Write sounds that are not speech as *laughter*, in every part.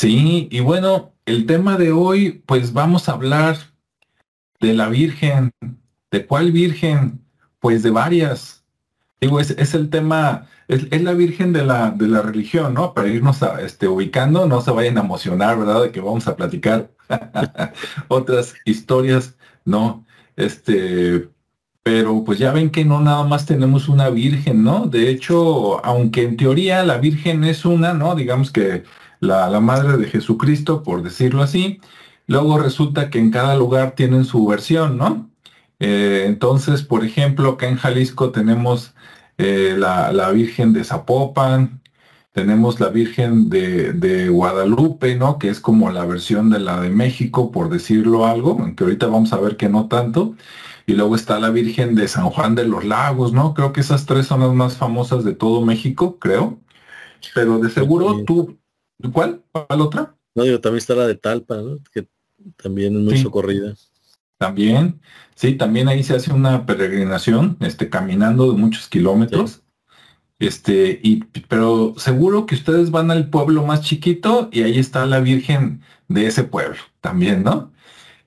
Sí, y bueno, el tema de hoy, pues vamos a hablar de la Virgen. ¿De cuál Virgen? Pues de varias. Digo, es, el tema, es, la Virgen de la, de la religión, ¿no? Para irnos a, este, ubicando, no se vayan a emocionar, ¿verdad? De que vamos a platicar *laughs* otras historias, ¿no? Este, pero pues ya ven que no nada más tenemos una Virgen, ¿no? De hecho, aunque en teoría la Virgen es una, ¿no? Digamos que la, la Madre de Jesucristo, por decirlo así, luego resulta que en cada lugar tienen su versión, ¿no? Eh, entonces, por ejemplo, acá en Jalisco tenemos eh, la, Virgen de Zapopan, tenemos la Virgen de, Guadalupe, ¿no? Que es como la versión de la de México, por decirlo algo, aunque ahorita vamos a ver que no tanto. Y luego está la Virgen de San Juan de los Lagos, ¿no? Creo que esas tres son las más famosas de todo México, creo. Pero de seguro tú, ¿cuál? ¿Cuál otra? No, digo, también está la de Talpa, ¿no? Que también es muy socorrida. También, sí, también ahí se hace una peregrinación, este, caminando de muchos kilómetros. Este, y, pero seguro que ustedes van al pueblo más chiquito y ahí está la Virgen de ese pueblo también, ¿no?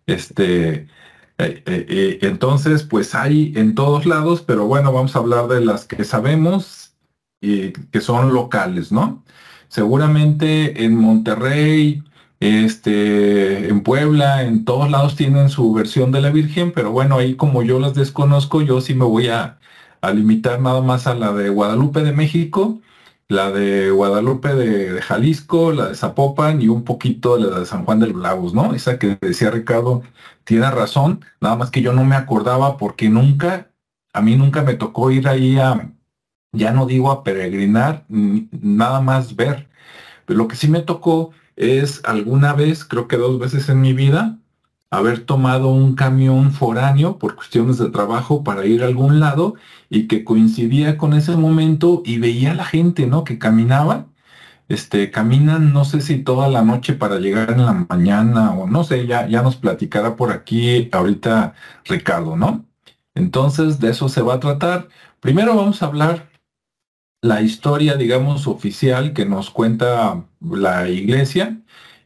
Este, eh, eh, eh, entonces, pues hay en todos lados, pero bueno, vamos a hablar de las que sabemos y que son locales, ¿no? Seguramente en Monterrey, este, en Puebla, en todos lados tienen su versión de la Virgen, pero bueno, ahí como yo las desconozco, yo sí me voy a, limitar nada más a la de Guadalupe de México, la de Guadalupe de, Jalisco, la de Zapopan y un poquito la de San Juan de los Lagos, ¿no? Esa que decía Ricardo tiene razón, nada más que yo no me acordaba porque nunca, a mí nunca me tocó ir ahí a, ya no digo a peregrinar, nada más ver. Pero lo que sí me tocó es alguna vez, creo que dos veces en mi vida, haber tomado un camión foráneo por cuestiones de trabajo para ir a algún lado y que coincidía con ese momento y veía a la gente, ¿no? Que caminaba, este, caminan, no sé si toda la noche para llegar en la mañana o no sé, ya, ya nos platicará por aquí ahorita Ricardo, ¿no? Entonces, de eso se va a tratar. Primero vamos a hablar la historia, digamos, oficial que nos cuenta la iglesia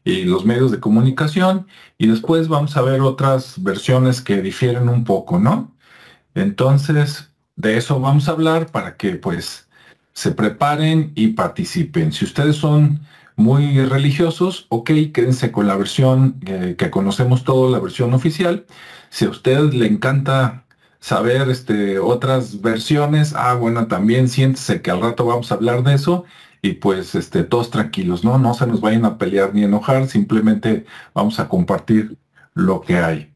y los medios de comunicación y después vamos a ver otras versiones que difieren un poco, ¿no? Entonces, de eso vamos a hablar para que pues se preparen y participen. Si ustedes son muy religiosos, ok, quédense con la versión eh, que conocemos todos, la versión oficial. Si a usted le encanta saber este, otras versiones, ah, bueno, también siéntese que al rato vamos a hablar de eso y pues este, todos tranquilos, ¿no? No se nos vayan a pelear ni enojar, simplemente vamos a compartir lo que hay.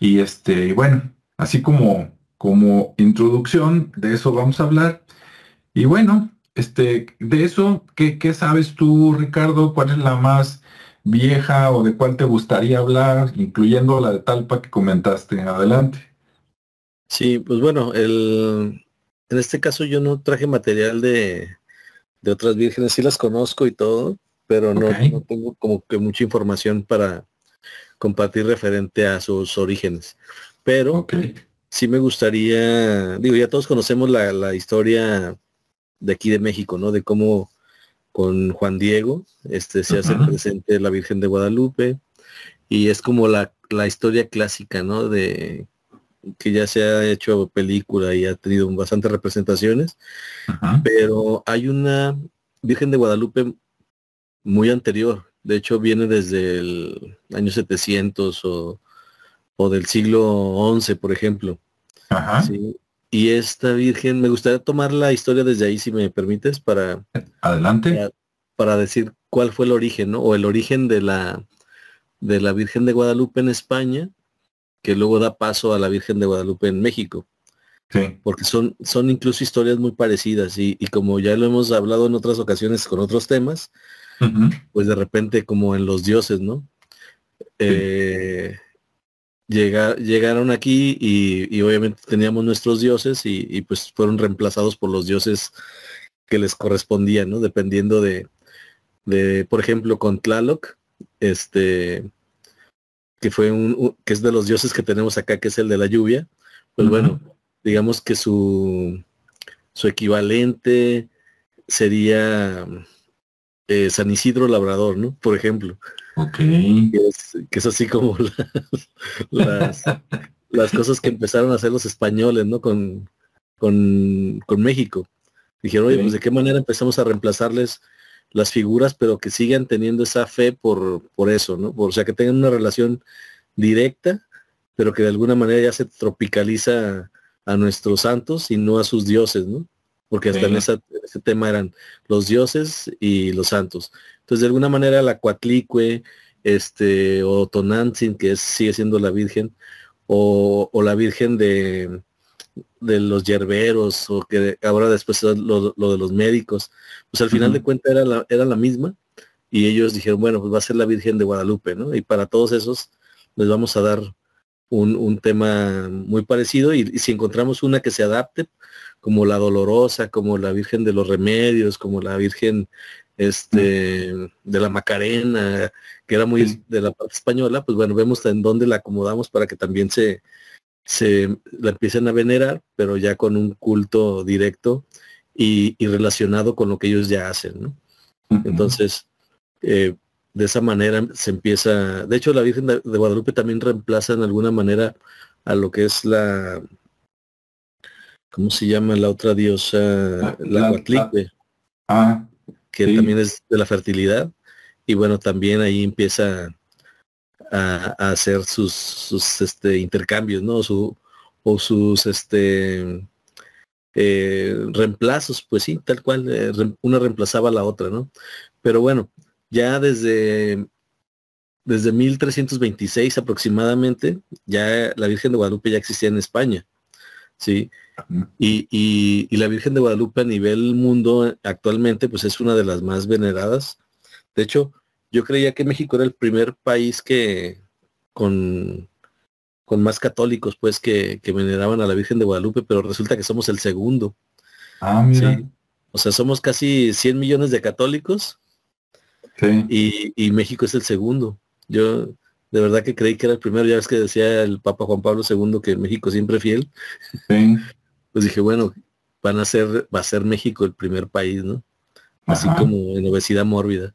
Y este, bueno, así como, como introducción, de eso vamos a hablar. Y bueno, este, de eso, ¿qué, ¿qué sabes tú, Ricardo? ¿Cuál es la más vieja o de cuál te gustaría hablar, incluyendo la de Talpa que comentaste? Adelante. Sí, pues bueno, el, en este caso yo no traje material de, de otras vírgenes, sí las conozco y todo, pero no, tengo como que mucha información para compartir referente a sus orígenes. Pero sí me gustaría, digo, ya todos conocemos la, la, historia de aquí de México, ¿no? De cómo con Juan Diego este, se hace presente la Virgen de Guadalupe y es como la, la historia clásica, ¿no? De que ya se ha hecho película y ha tenido bastantes representaciones, pero hay una Virgen de Guadalupe muy anterior, de hecho viene desde el año 700 o, del siglo XI, por ejemplo. Y esta Virgen, me gustaría tomar la historia desde ahí, si me permites, para... Adelante. Para, decir cuál fue el origen, ¿no? O el origen de la, de la Virgen de Guadalupe en España que luego da paso a la Virgen de Guadalupe en México. Sí. Porque son, son incluso historias muy parecidas y, como ya lo hemos hablado en otras ocasiones con otros temas, pues de repente como en los dioses, ¿no? Eh, llegaron aquí y, obviamente teníamos nuestros dioses y, pues fueron reemplazados por los dioses que les correspondían, ¿no? Dependiendo de, de por ejemplo, con Tlaloc, este, que fue un, que es de los dioses que tenemos acá, que es el de la lluvia, pues bueno, digamos que su, su equivalente sería eh, San Isidro Labrador, ¿no? Por ejemplo. Ok. Que es, así como *laughs* las, las, cosas que empezaron a hacer los españoles, ¿no? Con, con, México. Dijeron, oye, pues de qué manera empezamos a reemplazarles las figuras, pero que sigan teniendo esa fe por, por eso, ¿no? o sea, que tengan una relación directa, pero que de alguna manera ya se tropicaliza a nuestros santos y no a sus dioses, ¿no? Porque hasta en ese tema eran los dioses y los santos. Entonces, de alguna manera la Cuatlicue, este, o Tonantzin, que sigue siendo la Virgen, o, la Virgen de, de los yerberos, o que ahora después lo, lo de los médicos, pues al final de cuentas era la, era la misma, y ellos dijeron, bueno, pues va a ser la Virgen de Guadalupe, ¿no? Y para todos esos les vamos a dar un, tema muy parecido y, si encontramos una que se adapte, como la Dolorosa, como la Virgen de los Remedios, como la Virgen este, de la Macarena, que era muy de la parte española, pues bueno, vemos en dónde la acomodamos para que también se, se la empiecen a venerar, pero ya con un culto directo y, relacionado con lo que ellos ya hacen, ¿no? Entonces, eh, de esa manera se empieza, de hecho la Virgen de, Guadalupe también reemplaza en alguna manera a lo que es la, ¿cómo se llama la otra diosa? La, la Ah, que también es de la fertilidad. Y bueno, también ahí empieza a, hacer sus, sus este, intercambios, ¿no? Su, o sus este eh, reemplazos, pues sí, tal cual, eh, una reemplazaba a la otra, ¿no? Pero bueno, ya desde, desde 1326 aproximadamente, ya la Virgen de Guadalupe ya existía en España. ¿sí? Y, la Virgen de Guadalupe a nivel mundo actualmente pues es una de las más veneradas. De hecho, yo creía que México era el primer país que con, con más católicos pues que, veneraban a la Virgen de Guadalupe, pero resulta que somos el segundo. Ah, mira. O sea, somos casi 100 millones de católicos y, México es el segundo. Yo de verdad que creí que era el primero, ya ves que decía el Papa Juan Pablo II que México siempre fiel. pues dije, bueno, van a ser, va a ser México el primer país, ¿no? Así como en obesidad mórbida.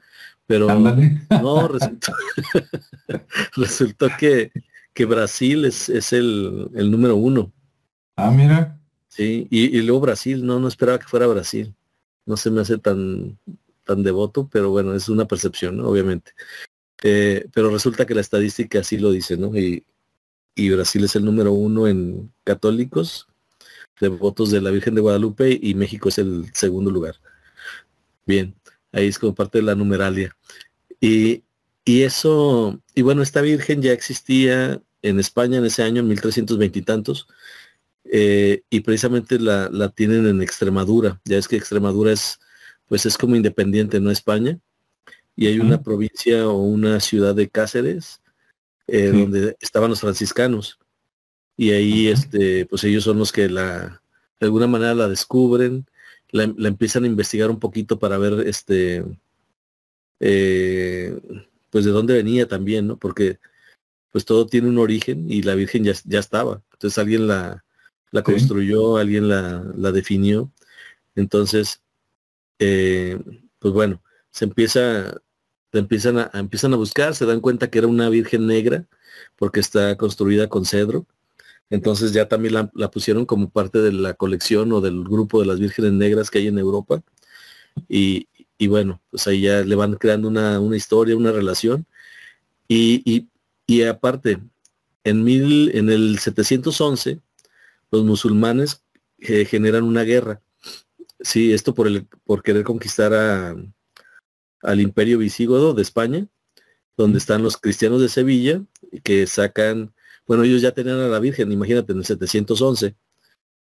Pero no, *laughs* resultó, que, que Brasil es, es el, el, número uno. Ah, mira. Sí, y, y, luego Brasil, no, no esperaba que fuera Brasil. No se me hace tan, tan devoto, pero bueno, es una percepción, obviamente. Eh, pero resulta que la estadística así lo dice, ¿no? Y, Brasil es el número uno en católicos, devotos de la Virgen de Guadalupe, y México es el segundo lugar. Bien, ahí es como parte de la numeralia. Y, eso, y bueno, esta Virgen ya existía en España en ese año, en 1320 y tantos, eh, y precisamente la, la, tienen en Extremadura. Ya es que Extremadura es pues es como independiente, ¿no? España. Y hay una provincia o una ciudad de Cáceres eh, donde estaban los franciscanos. Y ahí, este, pues ellos son los que la, de alguna manera la descubren, la, empiezan a investigar un poquito para ver, este, eh, pues de dónde venía también, ¿no? Porque pues todo tiene un origen y la Virgen ya, ya estaba. Entonces alguien la, la construyó, alguien la, la definió. Entonces, eh, pues bueno, se empieza, empiezan a, empiezan a buscar, se dan cuenta que era una virgen negra, porque está construida con cedro. Entonces ya también la, pusieron como parte de la colección o del grupo de las vírgenes negras que hay en Europa. Y, bueno, pues ahí ya le van creando una, historia, una relación. Y, aparte, en, mil, en el 711, los musulmanes eh, generan una guerra Sí, esto por, el, por querer conquistar a, al imperio visigodo de España, donde están los cristianos de Sevilla, que sacan, bueno, ellos ya tenían a la Virgen, imagínate, en el 711.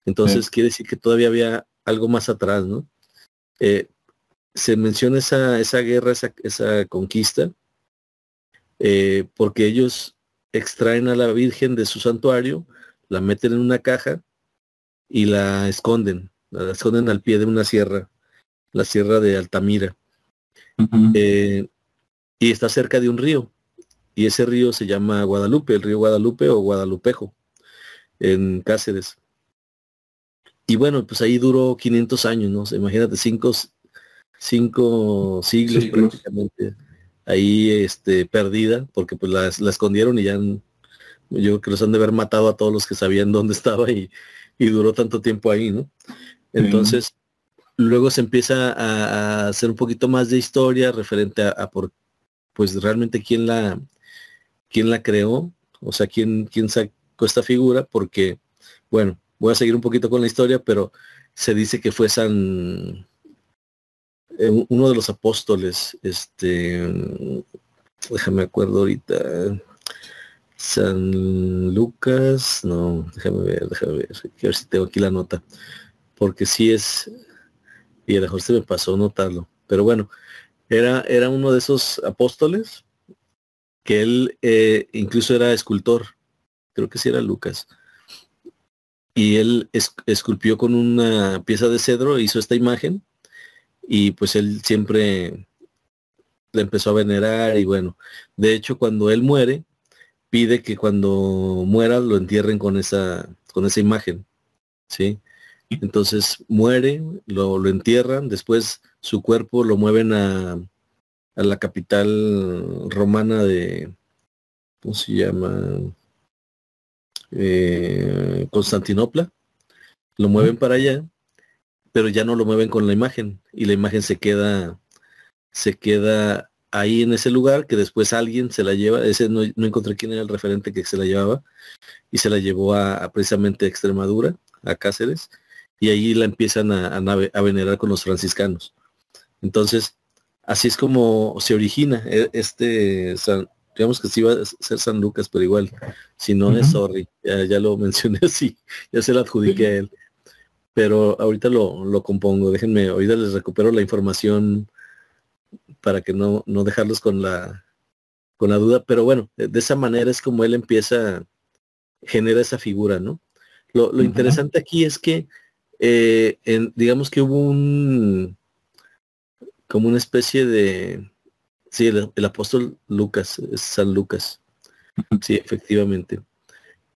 Entonces quiere decir que todavía había algo más atrás, ¿no? Eh, se menciona esa, esa guerra, esa, esa conquista, eh, porque ellos extraen a la Virgen de su santuario, la meten en una caja y la esconden la esconden al pie de una sierra, la sierra de Altamira. Eh, y está cerca de un río. Y ese río se llama Guadalupe, el río Guadalupe o Guadalupejo, en Cáceres. Y bueno, pues ahí duró 500 años, ¿no? Imagínate, cinco, cinco siglos, prácticamente ahí este, perdida, porque pues la, escondieron y ya yo creo que los han de haber matado a todos los que sabían *laughs* dónde estaba y, duró tanto tiempo ahí, ¿no? Entonces, luego se empieza a, hacer un poquito más de historia referente a, por, pues realmente quién la, quién la creó, o sea, quién, quién sacó esta figura, porque, bueno, voy a seguir un poquito con la historia, pero se dice que fue San eh, uno de los apóstoles, este, déjame acuerdo ahorita, San Lucas, no, déjame ver, déjame ver, a ver si tengo aquí la nota, porque sí es, y a lo mejor se me pasó notarlo, pero bueno, era, era uno de esos apóstoles que él eh, incluso era escultor, creo que sí era Lucas, y él esculpió con una pieza de cedro, hizo esta imagen, y pues él siempre le empezó a venerar y bueno, de hecho cuando él muere, pide que cuando muera lo entierren con esa, con esa imagen, ¿sí? Entonces muere, lo, lo entierran, después su cuerpo lo mueven a, a la capital romana de, ¿cómo se llama? Eh, Constantinopla, lo mueven para allá pero ya no lo mueven con la imagen y la imagen se queda se queda ahí en ese lugar que después alguien se la lleva, ese no, encontré quién era el referente que se la llevaba y se la llevó a, precisamente a Extremadura, a Cáceres, y ahí la empiezan a, a, venerar con los franciscanos. Entonces, así es como se origina e, este, digamos que sí va a ser San Lucas, pero igual, si no es sorry, ya, ya, lo *laughs* mencioné así, ya se la adjudiqué a él pero ahorita lo, lo compongo. Déjenme, ahorita les recupero la información para que no, no dejarlos con la, con la duda. Pero bueno, de, esa manera es como él empieza, genera esa figura, ¿no? Lo, lo interesante aquí es que, eh, en, digamos que hubo un, como una especie de, sí, el, apóstol Lucas, es San Lucas. Sí, efectivamente.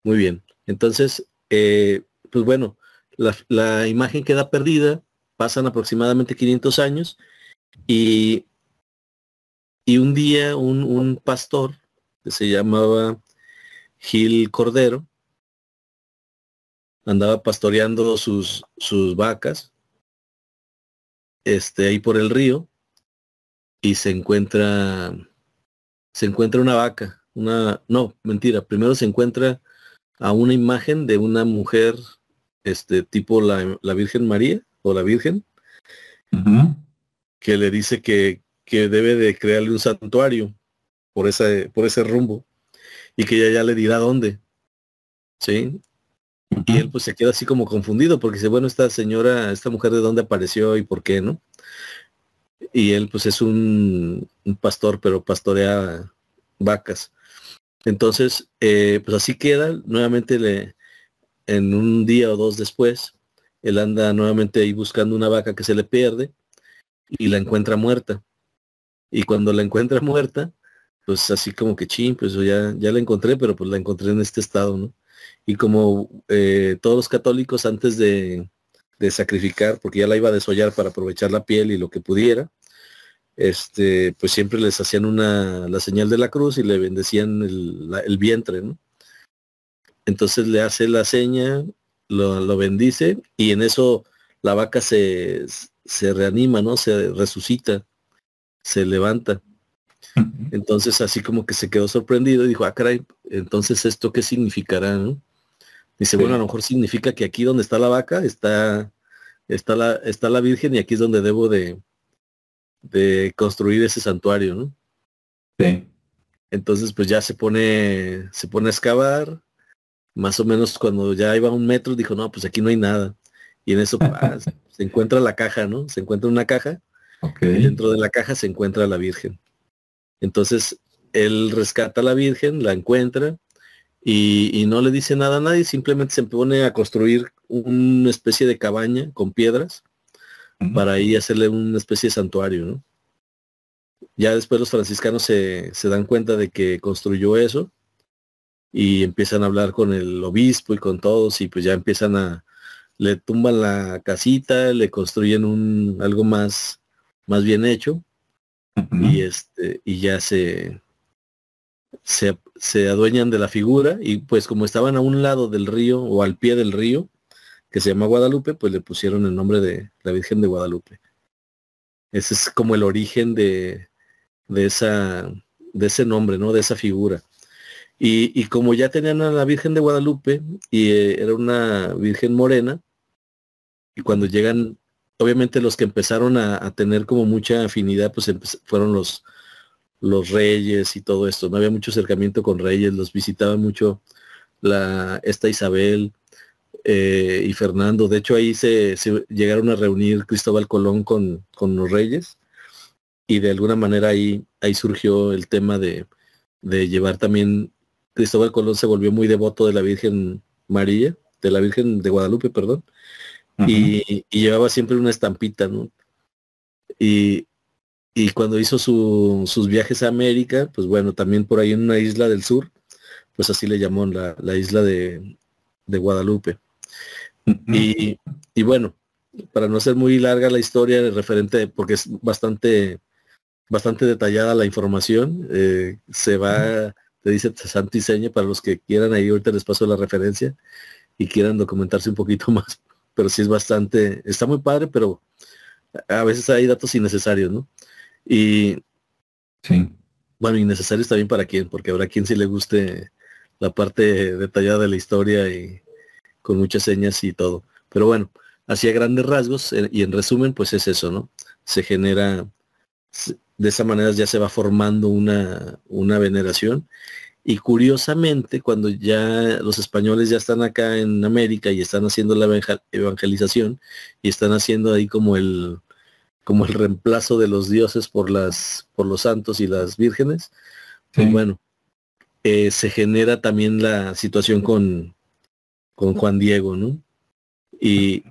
Muy bien. Entonces, eh, pues bueno, la, imagen queda perdida, pasan aproximadamente 500 años y, y un día un, pastor que se llamaba Gil Cordero andaba pastoreando sus, sus vacas este, ahí por el río y se encuentra se encuentra una vaca, una no, mentira, primero se encuentra a una imagen de una mujer este tipo la, la Virgen María o la Virgen, que le dice que, que, debe de crearle un santuario por ese, por ese rumbo y que ella ya le dirá dónde. ¿Sí? Y él pues se queda así como confundido porque dice, bueno, esta señora, esta mujer de dónde apareció y por qué, ¿no? Y él pues es un, un pastor, pero pastorea vacas. Entonces, eh, pues así queda, nuevamente le, en un día o dos después, él anda nuevamente ahí buscando una vaca que se le pierde y la encuentra muerta. Y cuando la encuentra *laughs* muerta, pues así como que ching, pues ya, ya la encontré, pero pues la encontré en este estado, ¿no? Y como eh, todos los católicos antes de, de, sacrificar, porque ya la iba a desollar para aprovechar la piel y lo que pudiera, este, pues siempre les hacían una, la señal de la cruz y le bendecían el, el vientre. Entonces le hace la seña, lo, bendice y en eso la vaca se, se reanima, ¿no? Se resucita, se levanta. Entonces así como que se quedó sorprendido y dijo, ah, caray, entonces esto qué significará, ¿no? Dice, bueno, a lo mejor significa que aquí donde está la vaca está, está, la, está la Virgen y aquí es donde debo de, de construir ese santuario, ¿no? Sí. Entonces pues ya se pone, se pone a excavar, más o menos cuando ya iba a un metro, dijo, no, pues aquí no hay nada. Y en eso ah, *laughs* se encuentra la caja, ¿no? Se encuentra una caja. Y dentro de la caja se encuentra la Virgen. Entonces, él rescata a la Virgen, la encuentra y, no le dice nada a nadie, simplemente se pone a construir una especie de cabaña con piedras para ahí hacerle una especie de santuario, ¿no? Ya después los franciscanos se, se dan cuenta de que construyó eso y empiezan a hablar con el obispo y con todos y pues ya empiezan a, le tumban la casita, le construyen un algo más, más bien hecho y este y ya se, se, se adueñan de la figura y pues como estaban a un lado del río o al pie del río que se llama Guadalupe pues le pusieron el nombre de la Virgen de Guadalupe. Ese es como el origen de, de esa de ese nombre no de esa figura. Y, y, como ya tenían a la Virgen de Guadalupe y eh, era una Virgen morena, y cuando llegan, obviamente los que empezaron a, tener como mucha afinidad, pues fueron los, los reyes y todo esto. No había mucho acercamiento con reyes, los visitaba mucho la, esta Isabel eh, y Fernando. De hecho, ahí se, llegaron a reunir Cristóbal Colón con, con los reyes y de alguna manera ahí, ahí surgió el tema de, de llevar también Cristóbal Colón se volvió muy devoto de la Virgen María, de la Virgen de Guadalupe, perdón, y, llevaba siempre una estampita, ¿no? Y, cuando hizo sus viajes a América, pues bueno, también por ahí en una isla del sur, pues así le llamó la, isla de, Guadalupe. y, bueno, para no ser muy larga la historia referente, porque es bastante, bastante detallada la información, eh, se va te dice Santo y para los que quieran ahí ahorita les paso la referencia y quieran documentarse un poquito *laughs* más. Pero sí es bastante, está muy padre, pero a veces hay datos innecesarios, ¿no? Y sí. bueno, innecesarios también para quien, porque habrá quien sí le guste la parte detallada de la historia y con muchas señas y todo. Pero bueno, así a grandes rasgos eh, y en resumen, pues es eso, ¿no? Se genera de esa manera ya se va formando una, una veneración. Y curiosamente, cuando ya los españoles ya están acá en América y están haciendo la evangelización y están haciendo ahí como el como el reemplazo de los dioses por las por los santos y las vírgenes, pues bueno, eh, se genera también la situación con, con Juan Diego, ¿no? Y,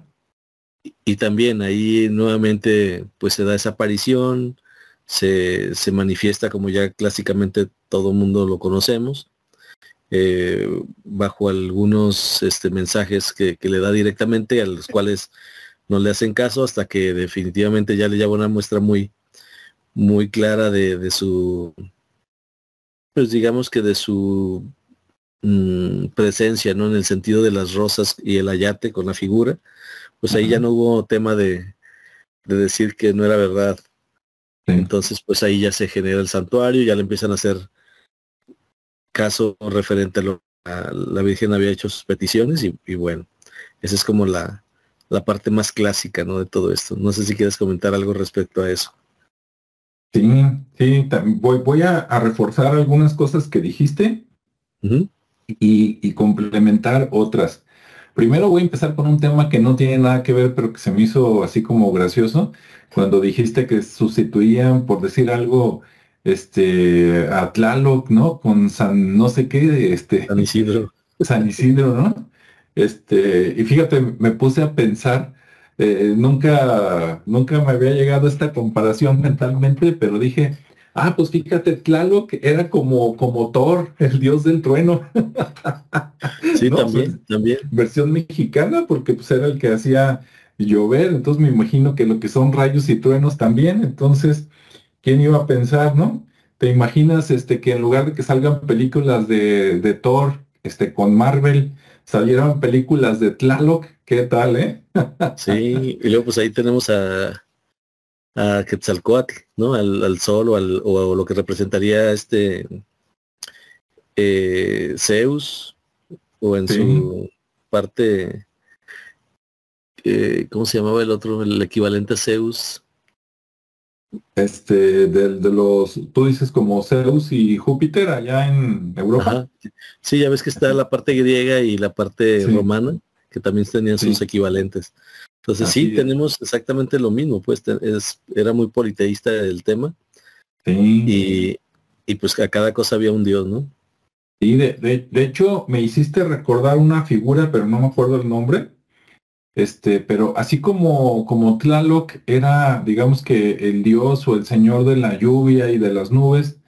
y también ahí nuevamente pues se da esa aparición, se, se manifiesta como ya clásicamente todo mundo lo conocemos, eh, bajo algunos este, mensajes que, le da directamente a los cuales no le hacen caso hasta que definitivamente ya le lleva una muestra muy, muy clara de, su, pues digamos que de su mm, presencia, ¿no? En el sentido de las rosas y el ayate con la figura, pues ahí ya no hubo tema de, de decir que no era verdad entonces, pues ahí ya se genera el santuario, ya le empiezan a hacer caso referente a lo que la Virgen había hecho sus peticiones y, bueno, esa es como la, la, parte más clásica ¿no? de todo esto. No sé si quieres comentar algo respecto a eso. Sí, sí, voy, voy a, reforzar algunas cosas que dijiste y, y, complementar otras. Primero voy a empezar con un tema que no tiene nada que ver, pero que se me hizo así como gracioso, cuando dijiste que sustituían, por decir algo, este, a Tlaloc, ¿no? Con San no sé qué, este. San Isidro. San Isidro, ¿no? Este, y fíjate, me puse a pensar, eh, nunca, nunca me había llegado esta comparación mentalmente, pero dije, ah, pues fíjate, Tlaloc era como, como Thor, el dios del trueno. *laughs* sí, también, pues, también. Versión mexicana, porque pues era el que hacía llover, entonces me imagino que lo que son rayos y truenos también, entonces, ¿quién iba a pensar, no? ¿Te imaginas este que en lugar de que salgan películas de, de Thor, este, con Marvel, salieran películas de Tlaloc? ¿Qué tal, eh? sí, y luego pues ahí tenemos a, a Quetzalcoatl, ¿no? Al, sol o, al, o, lo que representaría este eh, Zeus, o en su parte ¿cómo se llamaba el otro? El equivalente a Zeus. Este, de, los, tú dices como Zeus y Júpiter allá en Europa. Sí, ya ves que está la parte griega y la parte romana, que también tenían sus equivalentes. Entonces sí, tenemos exactamente lo mismo, pues es, era muy politeísta el tema. Y, y, pues a cada cosa había un dios, ¿no? Sí, de, de, de hecho me hiciste recordar una figura, pero no me acuerdo el nombre, este, pero así como, como Tlaloc era, digamos que el dios o el señor de la lluvia y de las nubes,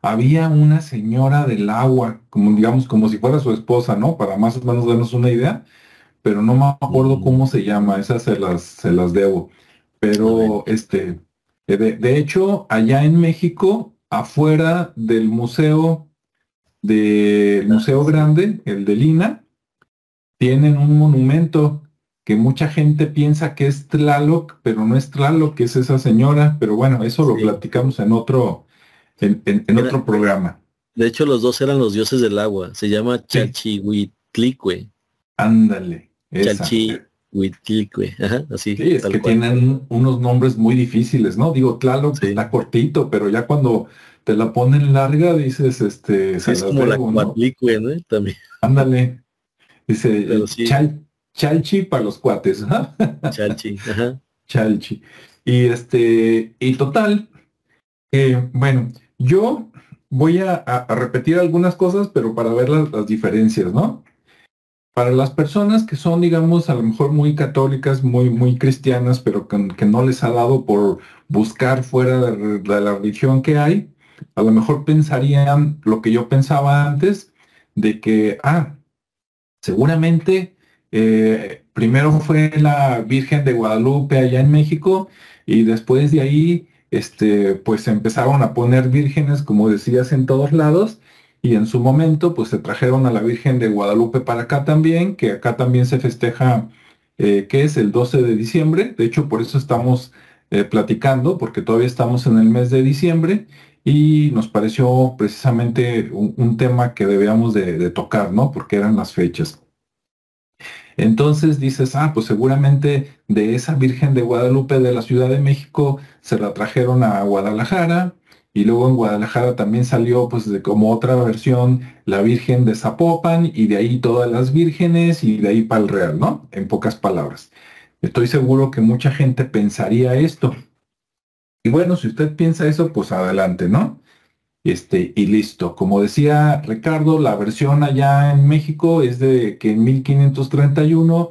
había una señora del agua, como digamos, como si fuera su esposa, ¿no? Para más o menos darnos una idea, pero no me acuerdo cómo se llama, esas se las, se las debo. Pero este, Eh, de, hecho, allá en México, afuera del museo, del Museo Grande, el de Lina, tienen un monumento que mucha gente piensa que es Tlaloc, pero no es Tlaloc, que es esa señora, pero bueno, eso lo platicamos en otro, en, otro programa. De hecho, los dos eran los dioses del agua. Se llama Chalchihuitlicue. Ándale. Chalchihuitlicue. Ajá, así. Sí, es que tienen unos nombres muy difíciles, ¿no? Digo, Tlaloc está cortito, pero ya cuando te la ponen larga, dices, este... es como la Cuatlicue, ¿no? También. Ándale. Dice, Chalchi para los cuates. *laughs* Chalchi, ajá. Chalchi. Y este, y total, eh, bueno, yo voy a, repetir algunas cosas, pero para ver las, diferencias, ¿no? Para las personas que son, digamos, a lo mejor muy católicas, muy, muy cristianas, pero que, no les ha dado por buscar fuera de, la religión que hay, a lo mejor pensarían lo que yo pensaba antes, de que, ah, seguramente eh, primero fue la Virgen de Guadalupe allá en México y después de ahí este, pues empezaron a poner vírgenes, como decías, en todos lados, y en su momento, pues se trajeron a la Virgen de Guadalupe para acá también, que acá también se festeja, eh, que es el 12 de diciembre, de hecho por eso estamos eh, platicando, porque todavía estamos en el mes de diciembre, y nos pareció precisamente un, tema que debíamos de tocar, ¿no? Porque eran las fechas. Entonces dices, ah, pues seguramente de esa Virgen de Guadalupe de la Ciudad de México se la trajeron a Guadalajara y luego en Guadalajara también salió pues de como otra versión la Virgen de Zapopan y de ahí todas las vírgenes y de ahí para el Real, ¿no? En pocas palabras. Estoy seguro que mucha gente pensaría esto. Y bueno, si usted piensa eso, pues adelante, ¿no? Este, y listo. Como decía Ricardo, la versión allá en México es de que en 1531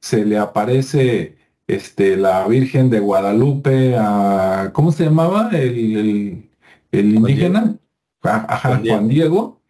se le aparece este, la Virgen de Guadalupe a, ¿cómo se llamaba? El, indígena, Ajá, Juan Diego.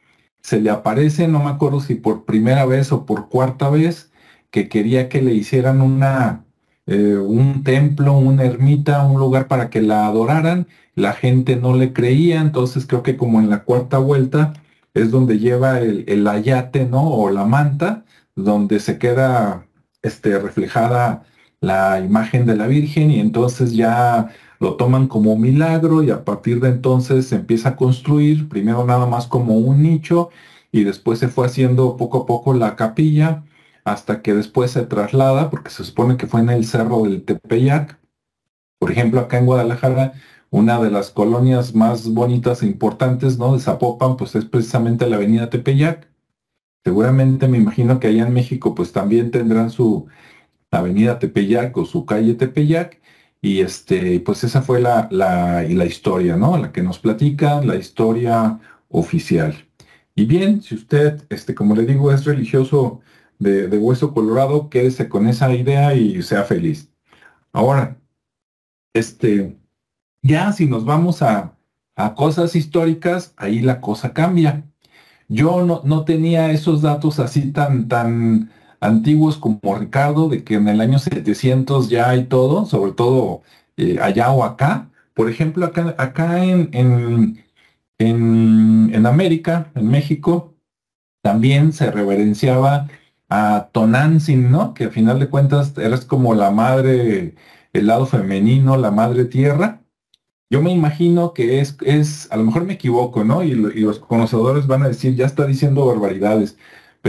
Se le aparece, no me acuerdo si por primera vez o por cuarta vez, que quería que le hicieran una, eh, un templo, una ermita, un lugar para que la adoraran la gente no le creía, entonces creo que como en la cuarta vuelta es donde lleva el, ayate, ¿no? O la manta, donde se queda este, reflejada la imagen de la Virgen y entonces ya lo toman como milagro y a partir de entonces se empieza a construir, primero nada más como un nicho y después se fue haciendo poco a poco la capilla hasta que después se traslada, porque se supone que fue en el cerro del Tepeyac. Por ejemplo, acá en Guadalajara una de las colonias más bonitas e importantes, ¿no? De Zapopan, pues es precisamente la avenida Tepeyac. Seguramente me imagino que allá en México, pues también tendrán su avenida Tepeyac o su calle Tepeyac. Y este, pues esa fue la, la, la historia, ¿no? La que nos platica, la historia oficial. Y bien, si usted, este, como le digo, es religioso de, de hueso colorado, quédese con esa idea y sea feliz. Ahora, este, ya si nos vamos a, cosas históricas, ahí la cosa cambia. Yo no, no, tenía esos datos así tan, tan antiguos como Ricardo, de que en el año 700 ya hay todo, sobre todo eh, allá o acá. Por ejemplo, acá, acá en, en, en, América, en México, también se reverenciaba a Tonantzin, ¿no? Que al final de cuentas eres como la madre, el lado femenino, la madre tierra. Yo me imagino que es, es, a lo mejor me equivoco, ¿no? Y, los conocedores van a decir, ya está diciendo barbaridades,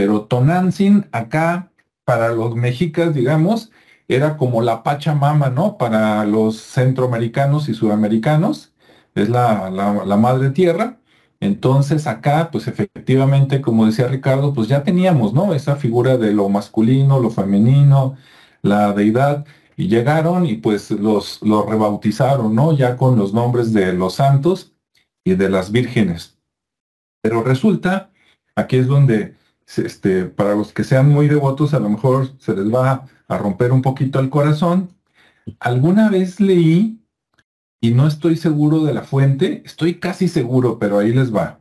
pero Tonantzin acá, para los mexicas, digamos, era como la Pachamama, ¿no? Para los centroamericanos y sudamericanos, es la, la madre tierra. Entonces acá, pues efectivamente, como decía Ricardo, pues ya teníamos, ¿no? Esa figura de lo masculino, lo femenino, la deidad. Y llegaron y pues los, los rebautizaron, ¿no? Ya con los nombres de los santos y de las vírgenes. Pero resulta, aquí es donde, este, para los que sean muy devotos, a lo mejor se les va a romper un poquito el corazón. Alguna vez leí, y no estoy seguro de la fuente, estoy casi seguro, pero ahí les va.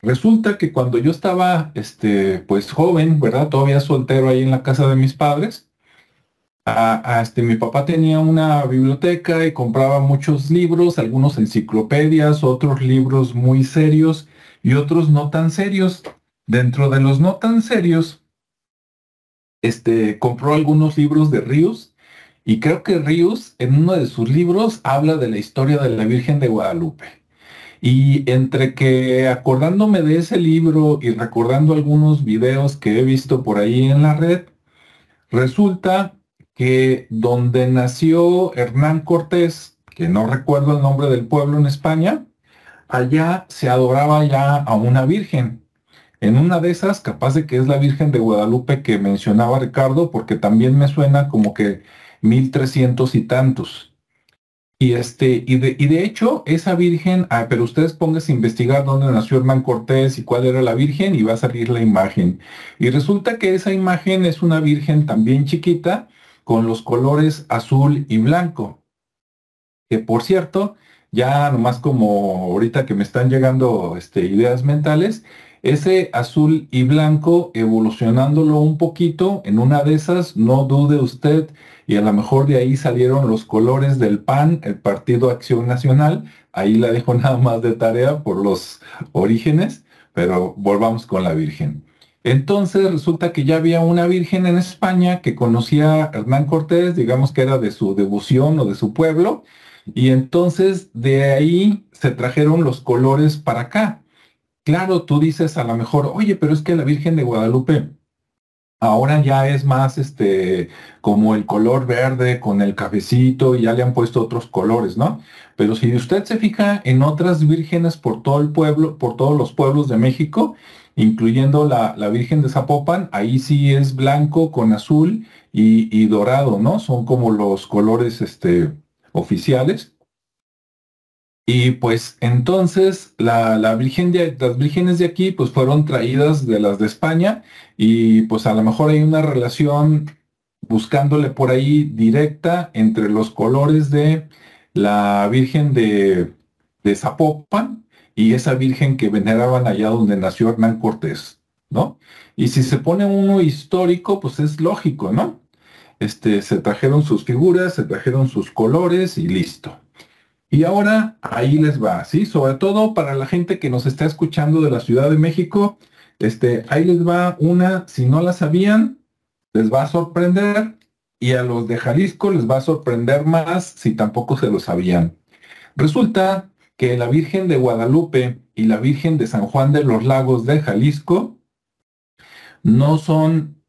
Resulta que cuando yo estaba, este, pues joven, ¿verdad? Todavía soltero ahí en la casa de mis padres, este, mi papá tenía una biblioteca y compraba muchos libros, algunos enciclopedias, otros libros muy serios y otros no tan serios. Dentro de los no tan serios, este, compró algunos libros de Ríos y creo que Ríos en uno de sus libros habla de la historia de la Virgen de Guadalupe. Y entre que acordándome de ese libro y recordando algunos videos que he visto por ahí en la red, resulta que donde nació Hernán Cortés, que no recuerdo el nombre del pueblo en España, allá se adoraba ya a una virgen. En una de esas, capaz de que es la Virgen de Guadalupe que mencionaba Ricardo, porque también me suena como que 1300 y tantos. Y, este, y, de, y de hecho, esa virgen, ah, pero ustedes pónganse a investigar dónde nació Hernán Cortés y cuál era la virgen y va a salir la imagen. Y resulta que esa imagen es una virgen también chiquita, con los colores azul y blanco. Que por cierto, ya nomás como ahorita que me están llegando este, ideas mentales, ese azul y blanco evolucionándolo un poquito, en una de esas, no dude usted, y a lo mejor de ahí salieron los colores del PAN, el Partido Acción Nacional, ahí la dejo *laughs* nada más de tarea por los orígenes, pero volvamos con la Virgen. Entonces resulta que ya había una virgen en España que conocía a Hernán Cortés, digamos que era de su devoción o de su pueblo, y entonces de ahí se trajeron los colores para acá. Claro, tú dices a lo mejor, oye, pero es que la Virgen de Guadalupe ahora ya es más este como el color verde con el cafecito y ya le han puesto otros colores, ¿no? Pero si usted se fija en otras vírgenes por todo el pueblo, por todos los pueblos de México, incluyendo la, Virgen de Zapopan, ahí sí es blanco con azul y, dorado, ¿no? Son como los colores este, oficiales. Y pues entonces la, la virgen las vírgenes de aquí pues fueron traídas de las de España y pues a lo mejor hay una relación buscándole por ahí directa entre los colores de la Virgen de, de Zapopan y esa virgen que veneraban allá donde nació Hernán Cortés, ¿no? Y si se pone uno histórico, pues es lógico, ¿no? Este, se trajeron sus figuras, se trajeron sus colores y listo. Y ahora ahí les va, ¿sí? Sobre todo para la gente que nos está escuchando de la Ciudad de México, este, ahí les va una, si no la sabían, les va a sorprender y a los de Jalisco les va a sorprender más si tampoco se lo sabían. Resulta que la Virgen de Guadalupe y la Virgen de San Juan de los Lagos de Jalisco no son,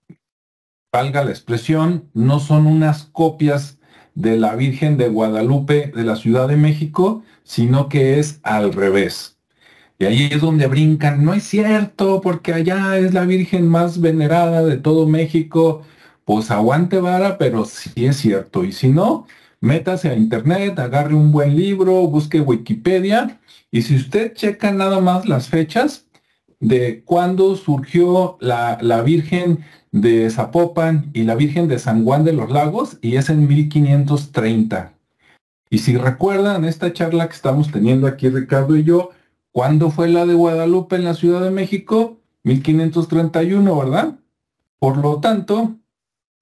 valga la expresión, no son unas copias de la Virgen de Guadalupe de la Ciudad de México, sino que es al revés. Y ahí es donde brincan, no es cierto, porque allá es la Virgen más venerada de todo México. Pues aguante vara, pero sí es cierto. Y si no, métase a internet, agarre un buen libro, busque Wikipedia y si usted checa nada más las fechas de cuándo surgió la, la Virgen de Zapopan y la Virgen de San Juan de los Lagos y es en 1530. Y si recuerdan esta charla que estamos teniendo aquí Ricardo y yo, ¿cuándo fue la de Guadalupe en la Ciudad de México? 1531, ¿verdad? Por lo tanto,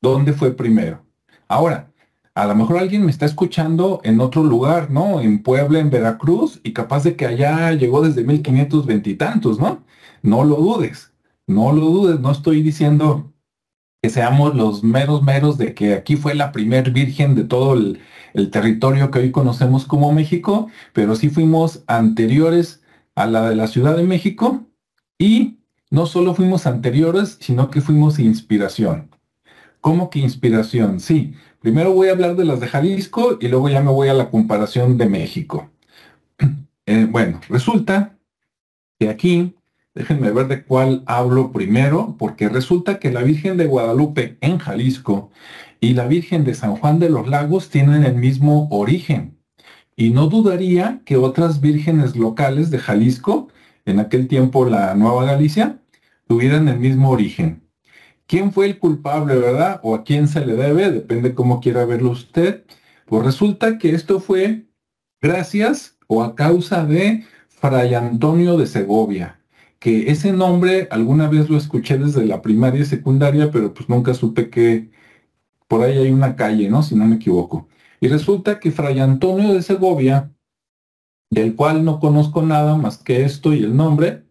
¿dónde fue primero? Ahora, a lo mejor alguien me está escuchando en otro lugar, ¿no? En Puebla, en Veracruz, y capaz de que allá llegó desde 1520 y tantos, ¿no? No lo dudes, no lo dudes, no estoy diciendo que seamos los meros meros de que aquí fue la primer virgen de todo el, territorio que hoy conocemos como México, pero sí fuimos anteriores a la de la Ciudad de México y no solo fuimos anteriores, sino que fuimos inspiración. ¿Cómo que inspiración? Sí, Primero voy a hablar de las de Jalisco y luego ya me voy a la comparación de México. *clears throat* Eh, bueno, resulta que aquí, déjenme ver de cuál hablo primero, porque resulta que la Virgen de Guadalupe en Jalisco y la Virgen de San Juan de los Lagos tienen el mismo origen. Y no dudaría que otras vírgenes locales de Jalisco, en aquel tiempo la Nueva Galicia, tuvieran el mismo origen. ¿Quién fue el culpable, verdad? ¿O a quién se le debe? Depende cómo quiera verlo usted. Pues resulta que esto fue gracias o a causa de Fray Antonio de Segovia, que ese nombre alguna vez lo escuché desde la primaria y secundaria, pero pues nunca supe qué, por ahí hay una calle, ¿no? Si no me equivoco. Y resulta que Fray Antonio de Segovia, del cual no conozco nada más que esto y el nombre,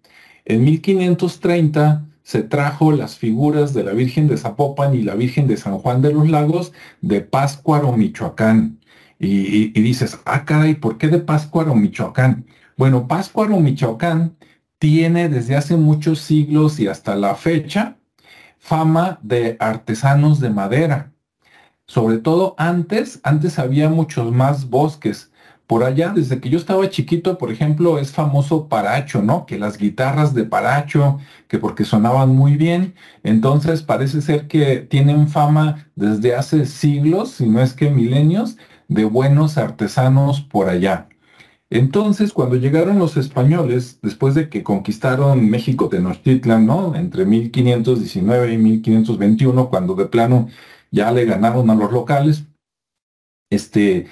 en 1530 se trajo las figuras de la Virgen de Zapopan y la Virgen de San Juan de los Lagos de Páscuaro, Michoacán. Y, dices, ah, caray, ¿por qué de Páscuaro, Michoacán? Bueno, Páscuaro, Michoacán tiene desde hace muchos siglos y hasta la fecha fama de artesanos de madera. Sobre todo antes, antes había muchos más bosques. Por allá, desde que yo estaba chiquito, por ejemplo, es famoso Paracho, ¿no? Que las guitarras de Paracho, que porque sonaban muy bien. Entonces parece ser que tienen fama desde hace siglos, si no es que milenios, de buenos artesanos por allá. Entonces, cuando llegaron los españoles, después de que conquistaron México Tenochtitlan, ¿no? Entre 1519 y 1521, cuando de plano ya le ganaron a los locales, este,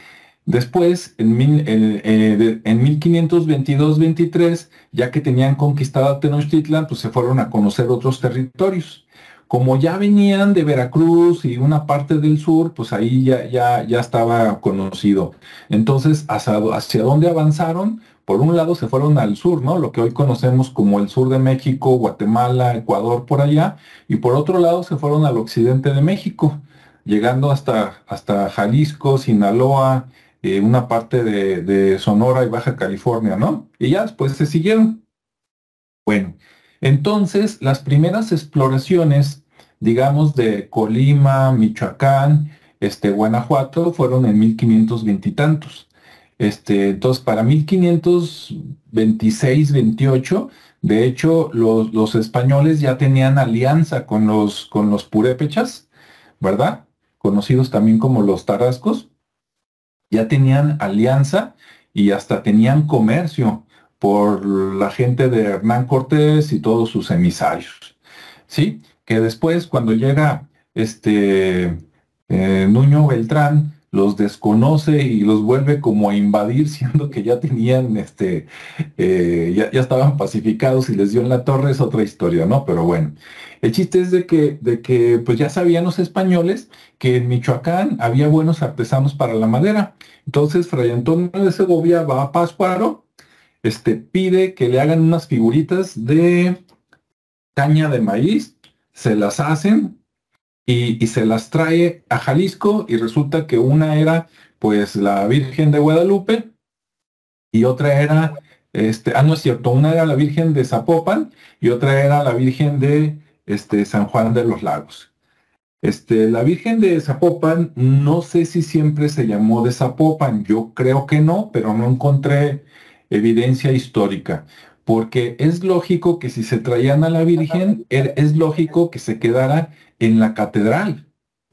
después, en, eh, en 1522-23, ya que tenían conquistada Tenochtitlan, pues se fueron a conocer otros territorios como ya venían de Veracruz y una parte del sur, pues ahí ya, ya, ya estaba conocido. Entonces, ¿hacia, ¿hacia dónde avanzaron? Por un lado se fueron al sur, ¿no? Lo que hoy conocemos como el sur de México, Guatemala, Ecuador, por allá. Y por otro lado se fueron al occidente de México, llegando hasta, hasta Jalisco, Sinaloa, eh, una parte de, de Sonora y Baja California, ¿no? Y ya después se siguieron. Bueno, entonces, las primeras exploraciones, digamos, de Colima, Michoacán, este, Guanajuato, fueron en 1520 y tantos. Entonces, para 1526, 28, de hecho, los, los, españoles ya tenían alianza con los, con los purépechas, ¿verdad? Conocidos también como los tarascos. Ya tenían alianza y hasta tenían comercio por la gente de Hernán Cortés y todos sus emisarios. ¿Sí? Que después, cuando llega este eh, Nuño Beltrán, los desconoce y los vuelve como a invadir, *laughs* siendo que ya tenían, este, eh, ya, ya, estaban pacificados y les dio en la torre, es otra historia, ¿no? Pero bueno, el chiste es de que, de que pues ya sabían los españoles que en Michoacán había buenos artesanos para la madera. Entonces, Fray Antonio de Segovia va a Pascuaro este, pide que le hagan unas figuritas de caña de maíz, se las hacen y, se las trae a Jalisco y resulta que una era pues la Virgen de Guadalupe y otra era, este, ah, no es cierto, una era la Virgen de Zapopan y otra era la Virgen de este, San Juan de los Lagos. Este, la Virgen de Zapopan, no sé si siempre se llamó de Zapopan, yo creo que no, pero no encontré evidencia histórica, porque es lógico que si se traían a la Virgen, er, es lógico que se quedara en la catedral,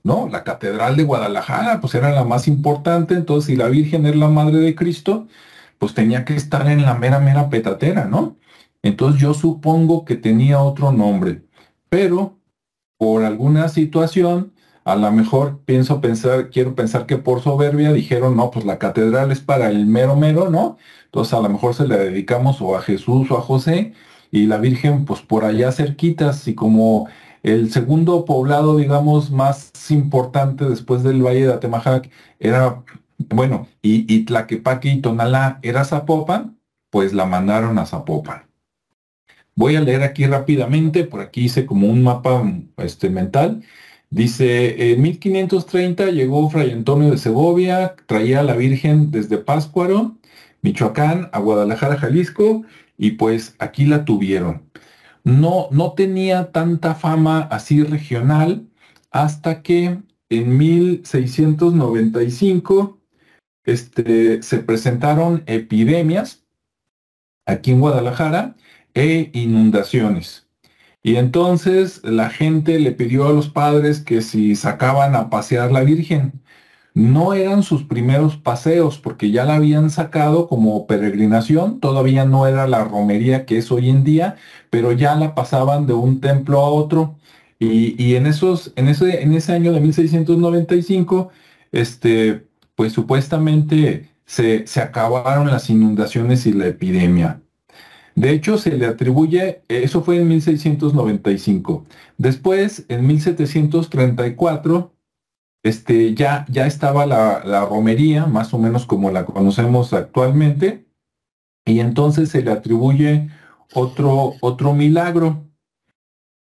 ¿no? La catedral de Guadalajara, pues era la más importante, entonces si la Virgen es la madre de Cristo, pues tenía que estar en la mera, mera petatera, ¿no? Entonces yo supongo que tenía otro nombre, pero por alguna situación, a lo mejor pienso pensar, quiero pensar que por soberbia dijeron, no, pues la catedral es para el mero mero, ¿no? Entonces a lo mejor se le dedicamos o a Jesús o a José y la Virgen pues por allá cerquitas y como el segundo poblado, digamos, más importante después del Valle de Atemajac era, bueno, y, y Tlaquepaque y Tonalá era Zapopan, pues la mandaron a Zapopan. Voy a leer aquí rápidamente, por aquí hice como un mapa este, mental. Dice, en 1530 llegó Fray Antonio de Segovia, traía a la Virgen desde Páscuaro, Michoacán, a Guadalajara, Jalisco, y pues aquí la tuvieron. No, no tenía tanta fama así regional hasta que en 1695 este, se presentaron epidemias aquí en Guadalajara e inundaciones. Y entonces la gente le pidió a los padres que si sacaban a pasear la Virgen, no eran sus primeros paseos porque ya la habían sacado como peregrinación, todavía no era la romería que es hoy en día, pero ya la pasaban de un templo a otro. Y, en, esos, en, ese, en ese año de 1695, este, pues supuestamente se, se acabaron las inundaciones y la epidemia. De hecho, se le atribuye, eso fue en 1695. Después, en 1734, este, ya, ya estaba la, la, romería, más o menos como la conocemos actualmente, y entonces se le atribuye otro, otro milagro.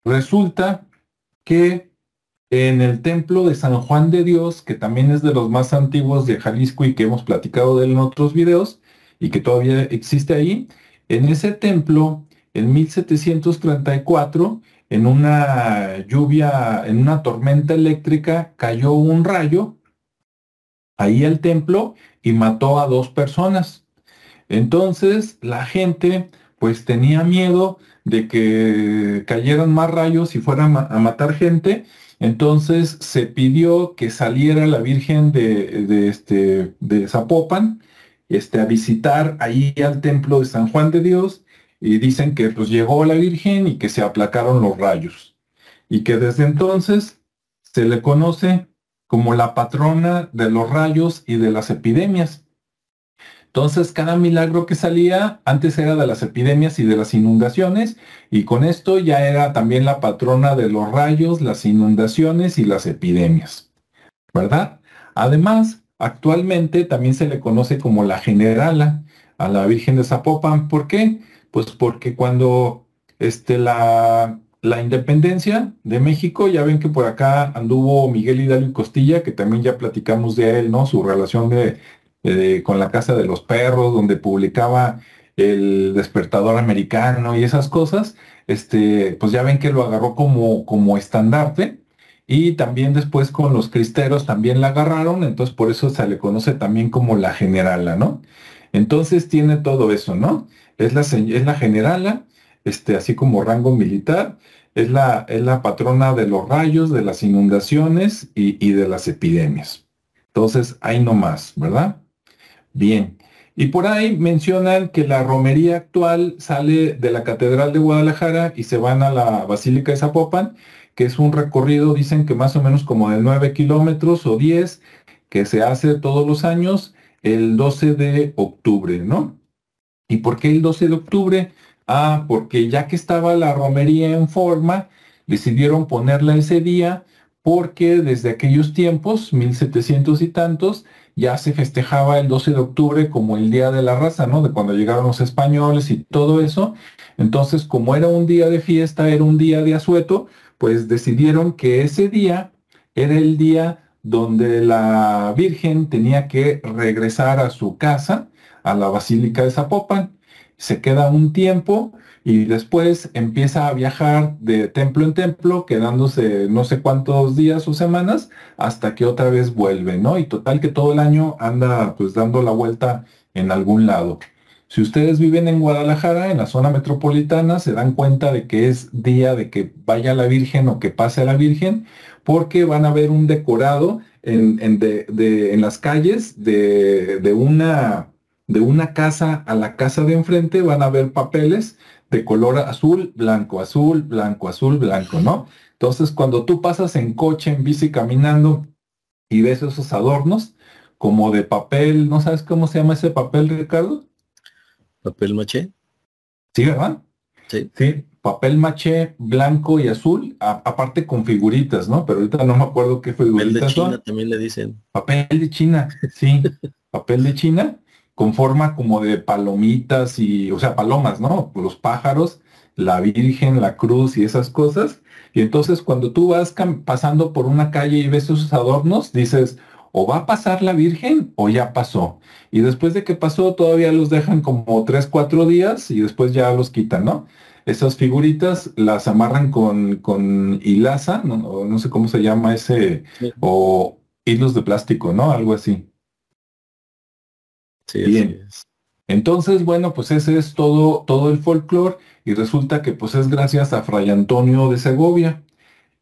Resulta que en el templo de San Juan de Dios, que también es de los más antiguos de Jalisco y que hemos platicado de él en otros videos, y que todavía existe ahí, en ese templo, en 1734, en una lluvia, en una tormenta eléctrica, cayó un rayo ahí al templo y mató a dos personas. Entonces la gente pues tenía miedo de que cayeran más rayos y fueran a matar gente. Entonces se pidió que saliera la Virgen de, este, de Zapopan este, a visitar ahí al templo de San Juan de Dios y dicen que pues llegó la Virgen y que se aplacaron los rayos y que desde entonces se le conoce como la patrona de los rayos y de las epidemias. Entonces cada milagro que salía antes era de las epidemias y de las inundaciones y con esto ya era también la patrona de los rayos, las inundaciones y las epidemias. ¿Verdad? Además, actualmente también se le conoce como la generala a la Virgen de Zapopan. ¿Por qué? Pues porque cuando este, la, la independencia de México, ya ven que por acá anduvo Miguel Hidalgo y Costilla, que también ya platicamos de él, ¿no? Su relación de, con la Casa de los Perros, donde publicaba el despertador americano y esas cosas, este, pues ya ven que lo agarró como, como estandarte. Y también después con los cristeros también la agarraron, entonces por eso se le conoce también como la generala, ¿no? Entonces tiene todo eso, ¿no? es la, es la generala, este, así como rango militar, es la, es la patrona de los rayos, de las inundaciones y, y de las epidemias. Entonces, ahí no más, ¿verdad? Bien. Y por ahí mencionan que la romería actual sale de la Catedral de Guadalajara y se van a la Basílica de Zapopan, que es un recorrido, dicen que más o menos como de 9 kilómetros o 10, que se hace todos los años el 12 de octubre, ¿no? ¿Y por qué el 12 de octubre? Ah, porque ya que estaba la romería en forma, decidieron ponerla ese día porque desde aquellos tiempos, 1700 y tantos, ya se festejaba el 12 de octubre como el Día de la Raza, ¿no? De cuando llegaron los españoles y todo eso. Entonces, como era un día de fiesta, era un día de asueto, pues decidieron que ese día era el día donde la Virgen tenía que regresar a su casa a la Basílica de Zapopan, se queda un tiempo y después empieza a viajar de templo en templo, quedándose no sé cuántos días o semanas, hasta que otra vez vuelve, ¿no? Y total que todo el año anda pues dando la vuelta en algún lado. Si ustedes viven en Guadalajara, en la zona metropolitana, se dan cuenta de que es día de que vaya la Virgen o que pase la Virgen, porque van a ver un decorado en, en las calles de, de una de una casa a la casa de enfrente van a ver papeles de color azul, blanco, azul, blanco, azul, blanco, ¿no? Entonces, cuando tú pasas en coche, en bici, caminando y ves esos adornos como de papel, ¿no sabes cómo se llama ese papel, Ricardo? Papel maché. Sí, ¿verdad? Sí. Sí, papel maché blanco y azul, aparte con figuritas, ¿no? Pero ahorita no me acuerdo qué figuritas papel de China también le dicen. Papel de China, sí. *laughs* papel de China con forma como de palomitas y, o sea, palomas, ¿no? Los pájaros, la Virgen, la cruz y esas cosas. Y entonces cuando tú vas pasando por una calle y ves esos adornos, dices, o va a pasar la Virgen o ya pasó. Y después de que pasó, todavía los dejan como tres, cuatro días y después ya los quitan, ¿no? Esas figuritas las amarran con, con hilaza, no, no sé cómo se llama ese, o hilos de plástico, ¿no? Algo así. Bien. Entonces, bueno, pues ese es todo, todo el folclore y resulta que pues es gracias a Fray Antonio de Segovia.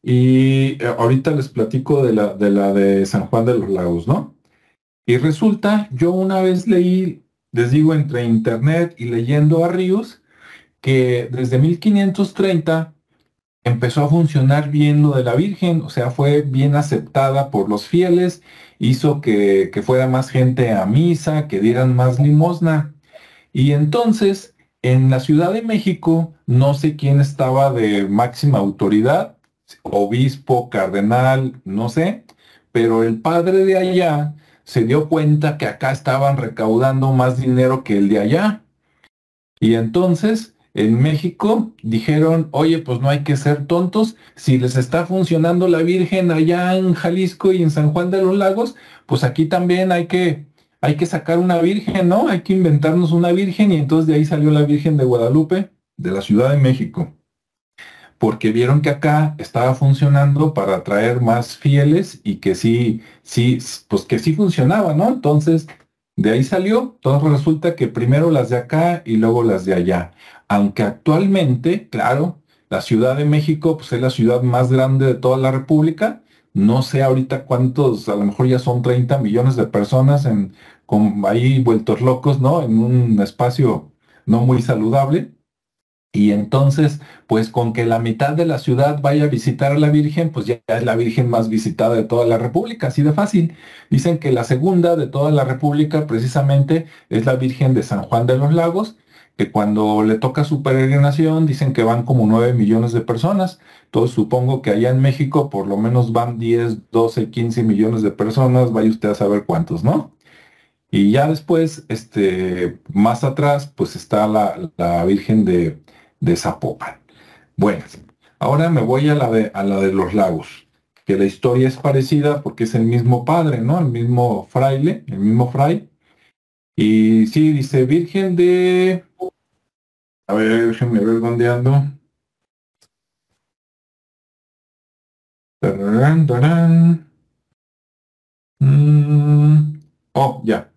Y eh, ahorita les platico de la, de la de San Juan de los Lagos, ¿no? Y resulta, yo una vez leí, les digo, entre internet y leyendo a Ríos, que desde 1530 empezó a funcionar bien lo de la Virgen, o sea, fue bien aceptada por los fieles hizo que, fuera más gente a misa, que dieran más limosna. Y entonces, en la Ciudad de México, no sé quién estaba de máxima autoridad, obispo, cardenal, no sé, pero el padre de allá se dio cuenta que acá estaban recaudando más dinero que el de allá. Y entonces en México dijeron, oye, pues no hay que ser tontos, si les está funcionando la Virgen allá en Jalisco y en San Juan de los Lagos, pues aquí también hay que, hay que sacar una Virgen, ¿no? Hay que inventarnos una Virgen y entonces de ahí salió la Virgen de Guadalupe, de la Ciudad de México porque vieron que acá estaba funcionando para atraer más fieles y que sí, sí, pues que sí funcionaba, ¿no? Entonces, de ahí salió, todo resulta que primero las de acá y luego las de allá. Aunque actualmente, claro, la Ciudad de México pues es la ciudad más grande de toda la República. No sé ahorita cuántos, a lo mejor ya son 30 millones de personas en, con, ahí vueltos locos, ¿no? En un espacio no muy saludable. Y entonces, pues con que la mitad de la ciudad vaya a visitar a la Virgen, pues ya es la Virgen más visitada de toda la República, así de fácil. Dicen que la segunda de toda la República precisamente es la Virgen de San Juan de los Lagos, que cuando le toca su peregrinación dicen que van como 9 millones de personas. Entonces supongo que allá en México por lo menos van 10, 12, 15 millones de personas, vaya usted a saber cuántos, ¿no? Y ya después, este, más atrás, pues está la, la Virgen de de Zapopan. Bueno, ahora me voy a la, de, a la de los lagos, que la historia es parecida porque es el mismo padre, ¿no? El mismo fraile, el mismo fray. Y sí, dice Virgen de... A ver, déjenme ver dónde ando. Mm, oh, ya.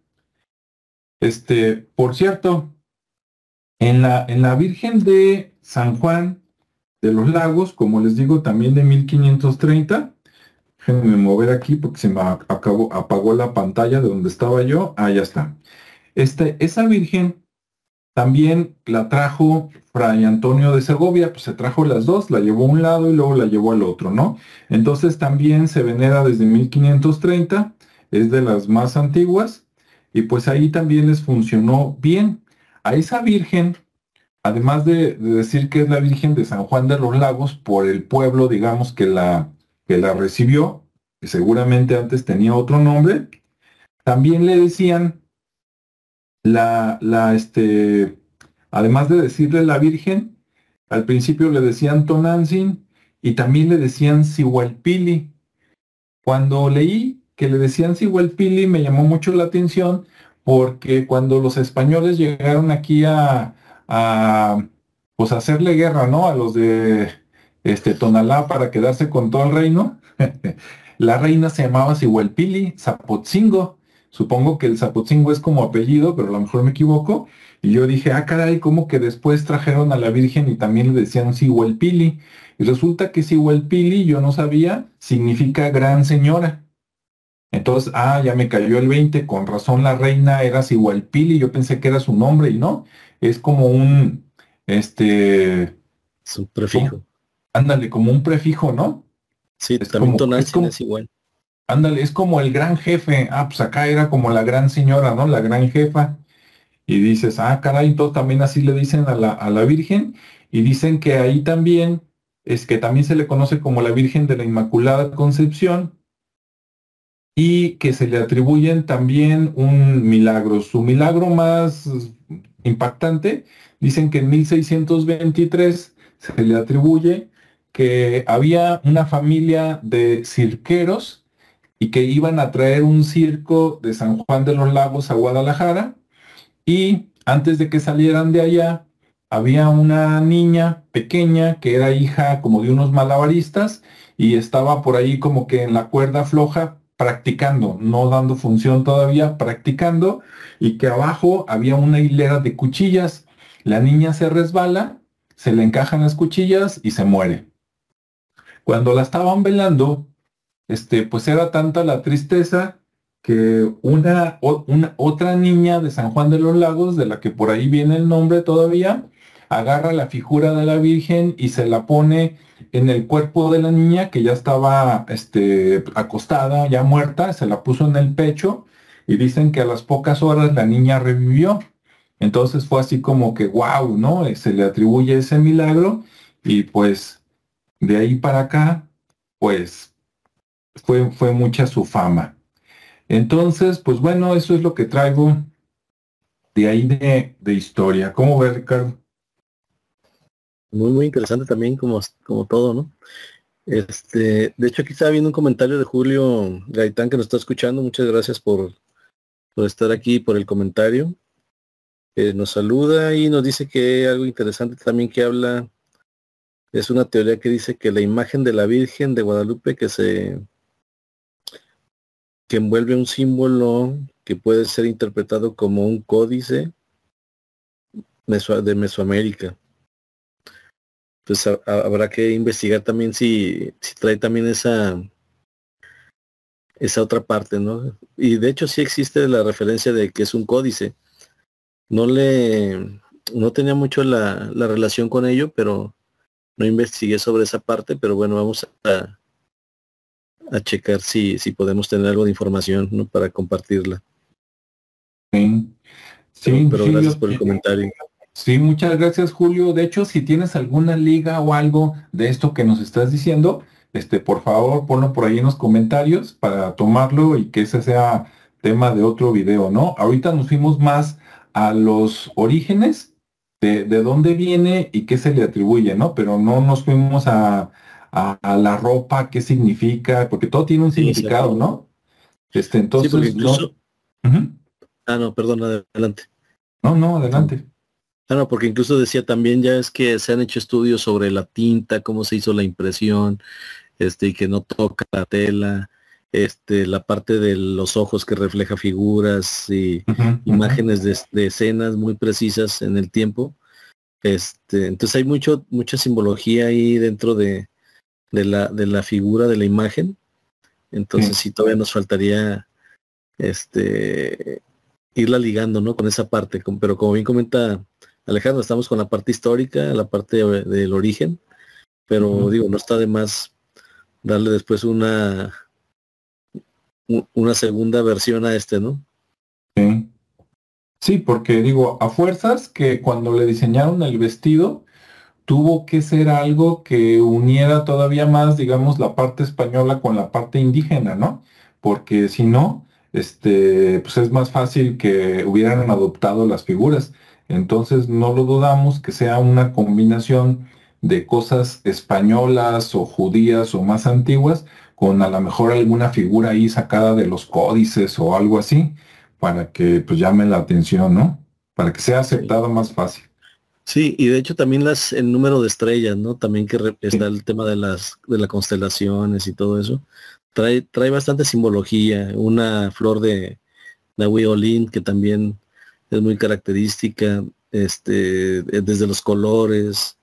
Este, por cierto, en la, en la Virgen de San Juan de los Lagos, como les digo, también de 1530. Déjenme mover aquí porque se me acabó, apagó la pantalla de donde estaba yo. Ah, ya está. Este, esa Virgen también la trajo Fray Antonio de Segovia, pues se trajo las dos, la llevó a un lado y luego la llevó al otro, ¿no? Entonces también se venera desde 1530, es de las más antiguas, y pues ahí también les funcionó bien a esa Virgen, además de, decir que es la Virgen de San Juan de los Lagos, por el pueblo, digamos, que la, que la recibió, que seguramente antes tenía otro nombre, también le decían la, la, este, además de decirle la Virgen, al principio le decían Tonantzin y también le decían Sihualpili. Cuando leí que le decían Sihualpili me llamó mucho la atención porque cuando los españoles llegaron aquí a, pues hacerle guerra, ¿no? A los de este, Tonalá para quedarse con todo el reino, *laughs* la reina se llamaba Sihuelpili Zapotzingo. Supongo que el Zapotzingo es como apellido, pero a lo mejor me equivoco. Y yo dije, ah, caray, ¿cómo que después trajeron a la Virgen y también le decían Sihuelpili? Y resulta que Sihuelpili, yo no sabía, significa gran señora. Entonces, ah, ya me cayó el 20, con razón la reina era Pili, yo pensé que era su nombre y no, es como un, este... Su prefijo. ándale, como un prefijo, ¿no? Sí, es también como, es, es igual. Ándale, es como el gran jefe, ah, pues acá era como la gran señora, ¿no? La gran jefa. Y dices, ah, caray, entonces también así le dicen a la, a la Virgen, y dicen que ahí también, es que también se le conoce como la Virgen de la Inmaculada Concepción, y que se le atribuyen también un milagro. Su milagro más impactante, dicen que en 1623 se le atribuye que había una familia de cirqueros y que iban a traer un circo de San Juan de los Lagos a Guadalajara y antes de que salieran de allá había una niña pequeña que era hija como de unos malabaristas y estaba por ahí como que en la cuerda floja practicando, no dando función todavía, practicando, y que abajo había una hilera de cuchillas. La niña se resbala, se le encajan las cuchillas y se muere. Cuando la estaban velando, este, pues era tanta la tristeza que una, una, otra niña de San Juan de los Lagos, de la que por ahí viene el nombre todavía, agarra la figura de la Virgen y se la pone en el cuerpo de la niña que ya estaba este, acostada, ya muerta, se la puso en el pecho y dicen que a las pocas horas la niña revivió. Entonces fue así como que, wow, ¿no? Se le atribuye ese milagro y pues de ahí para acá, pues fue, fue mucha su fama. Entonces, pues bueno, eso es lo que traigo de ahí de, de historia. ¿Cómo ves, Ricardo? Muy, muy interesante también como, como todo, ¿no? Este, de hecho aquí estaba viendo un comentario de Julio Gaitán que nos está escuchando. Muchas gracias por, por estar aquí, por el comentario. Eh, nos saluda y nos dice que algo interesante también que habla es una teoría que dice que la imagen de la Virgen de Guadalupe que se que envuelve un símbolo que puede ser interpretado como un códice de Mesoamérica. Pues habrá que investigar también si, si trae también esa esa otra parte, ¿no? Y de hecho sí existe la referencia de que es un códice. No le, no tenía mucho la, la relación con ello, pero no investigué sobre esa parte, pero bueno, vamos a, a checar si, si podemos tener algo de información ¿no? para compartirla. Sí, sí pero, gracias por el comentario. Sí, muchas gracias Julio. De hecho, si tienes alguna liga o algo de esto que nos estás diciendo, este, por favor, ponlo por ahí en los comentarios para tomarlo y que ese sea tema de otro video, ¿no? Ahorita nos fuimos más a los orígenes de, de dónde viene y qué se le atribuye, ¿no? Pero no nos fuimos a, a, la ropa, qué significa, porque todo tiene un significado, ¿no? Este, entonces, incluso... Ah, no, perdón, adelante. No, no, adelante. No, porque incluso decía también ya es que se han hecho estudios sobre la tinta, cómo se hizo la impresión, este, y que no toca la tela, este, la parte de los ojos que refleja figuras y imágenes de, de, escenas muy precisas en el tiempo. Este, entonces hay mucho, mucha simbología ahí dentro de, de la, de la figura de la imagen. Entonces sí. todavía nos faltaría este irla ligando, ¿no? Con esa parte. pero como bien comenta Alejandro, estamos con la parte histórica, la parte del origen, pero digo, no está de más darle después una una segunda versión a este, ¿no? Sí. Sí, porque digo, a fuerzas que cuando le diseñaron el vestido, tuvo que ser algo que uniera todavía más, digamos, la parte española con la parte indígena, ¿no? Porque si no, este, pues es más fácil que hubieran adoptado las figuras. Entonces no lo dudamos que sea una combinación de cosas españolas o judías o más antiguas, con a lo mejor alguna figura ahí sacada de los códices o algo así, para que pues llame la atención, ¿no? Para que sea aceptado más fácil. Sí, y de hecho también las, el número de estrellas, ¿no? También que está el tema de las, de las constelaciones y todo eso. Trae, trae bastante simbología. Una flor de Nahui que también es muy característica, este, desde los colores.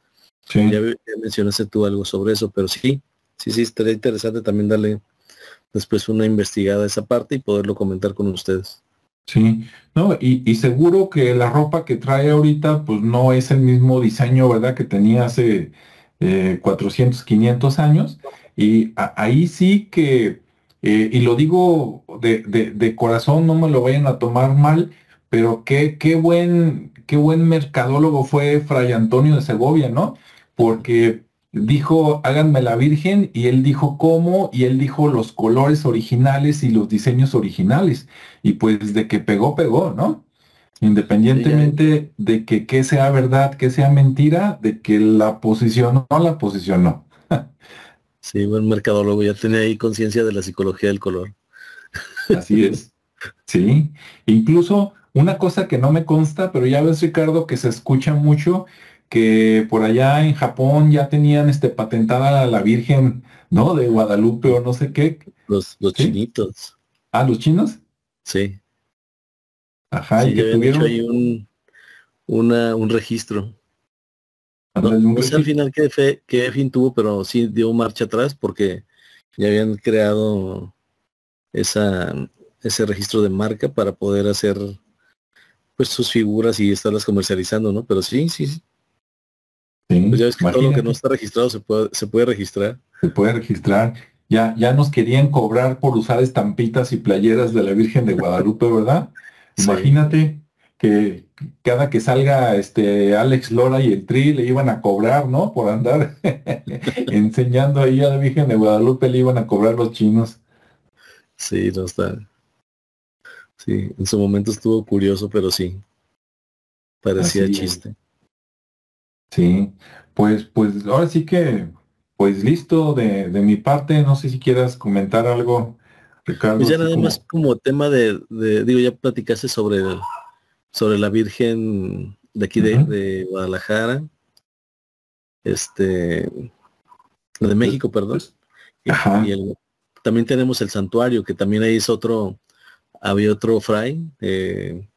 Ya, ya, mencionaste tú algo sobre eso, pero sí, sí, sí, estaría interesante también darle después una investigada a esa parte y poderlo comentar con ustedes. Sí, no, y, y, seguro que la ropa que trae ahorita, pues no es el mismo diseño, ¿verdad? Que tenía hace eh, 400, 500 años. Y ahí sí que, eh, y lo digo de, de, de, corazón, no me lo vayan a tomar mal, pero qué, qué, buen, qué buen mercadólogo fue Fray Antonio de Segovia, ¿no? Porque dijo, háganme la Virgen, y él dijo cómo, y él dijo los colores originales y los diseños originales. Y pues de que pegó, pegó, ¿no? Independientemente de que, que sea verdad, que sea mentira, de que la posicionó, no la posicionó. *laughs* sí, buen mercadólogo, ya tenía ahí conciencia de la psicología del color. Así es. Sí. Incluso una cosa que no me consta, pero ya ves, Ricardo, que se escucha mucho, que por allá en Japón ya tenían este patentada la Virgen, ¿no? De Guadalupe o no sé qué. Los, los chinitos. Ah, los chinos. Sí. Ajá, y que tuvieron ahí un, una, un registro. No, sé al final qué, fe, qué fin tuvo, pero sí dio marcha atrás porque ya habían creado esa, ese registro de marca para poder hacer pues sus figuras y estarlas comercializando, ¿no? Pero sí, sí, sí pues ya ves que todo lo que no está registrado se puede, se puede registrar. Se puede registrar. Ya, ya nos querían cobrar por usar estampitas y playeras de la Virgen de Guadalupe, ¿verdad? *laughs* Imagínate que cada que salga este Alex Lora y el Tri le iban a cobrar, ¿no? Por andar *laughs* enseñando ahí a la Virgen de Guadalupe le iban a cobrar los chinos. Sí, no está. Sí, en su momento estuvo curioso, pero sí. Parecía chiste. Sí, pues, pues ahora sí que, pues listo de, de mi parte. No sé si quieras comentar algo, Ricardo. Pues ya nada más como tema de, digo, ya platicaste sobre, sobre la Virgen de aquí de, Guadalajara. Este, de México, perdón. Ajá. Y también tenemos el santuario, que también ahí es otro, había otro fray, eh,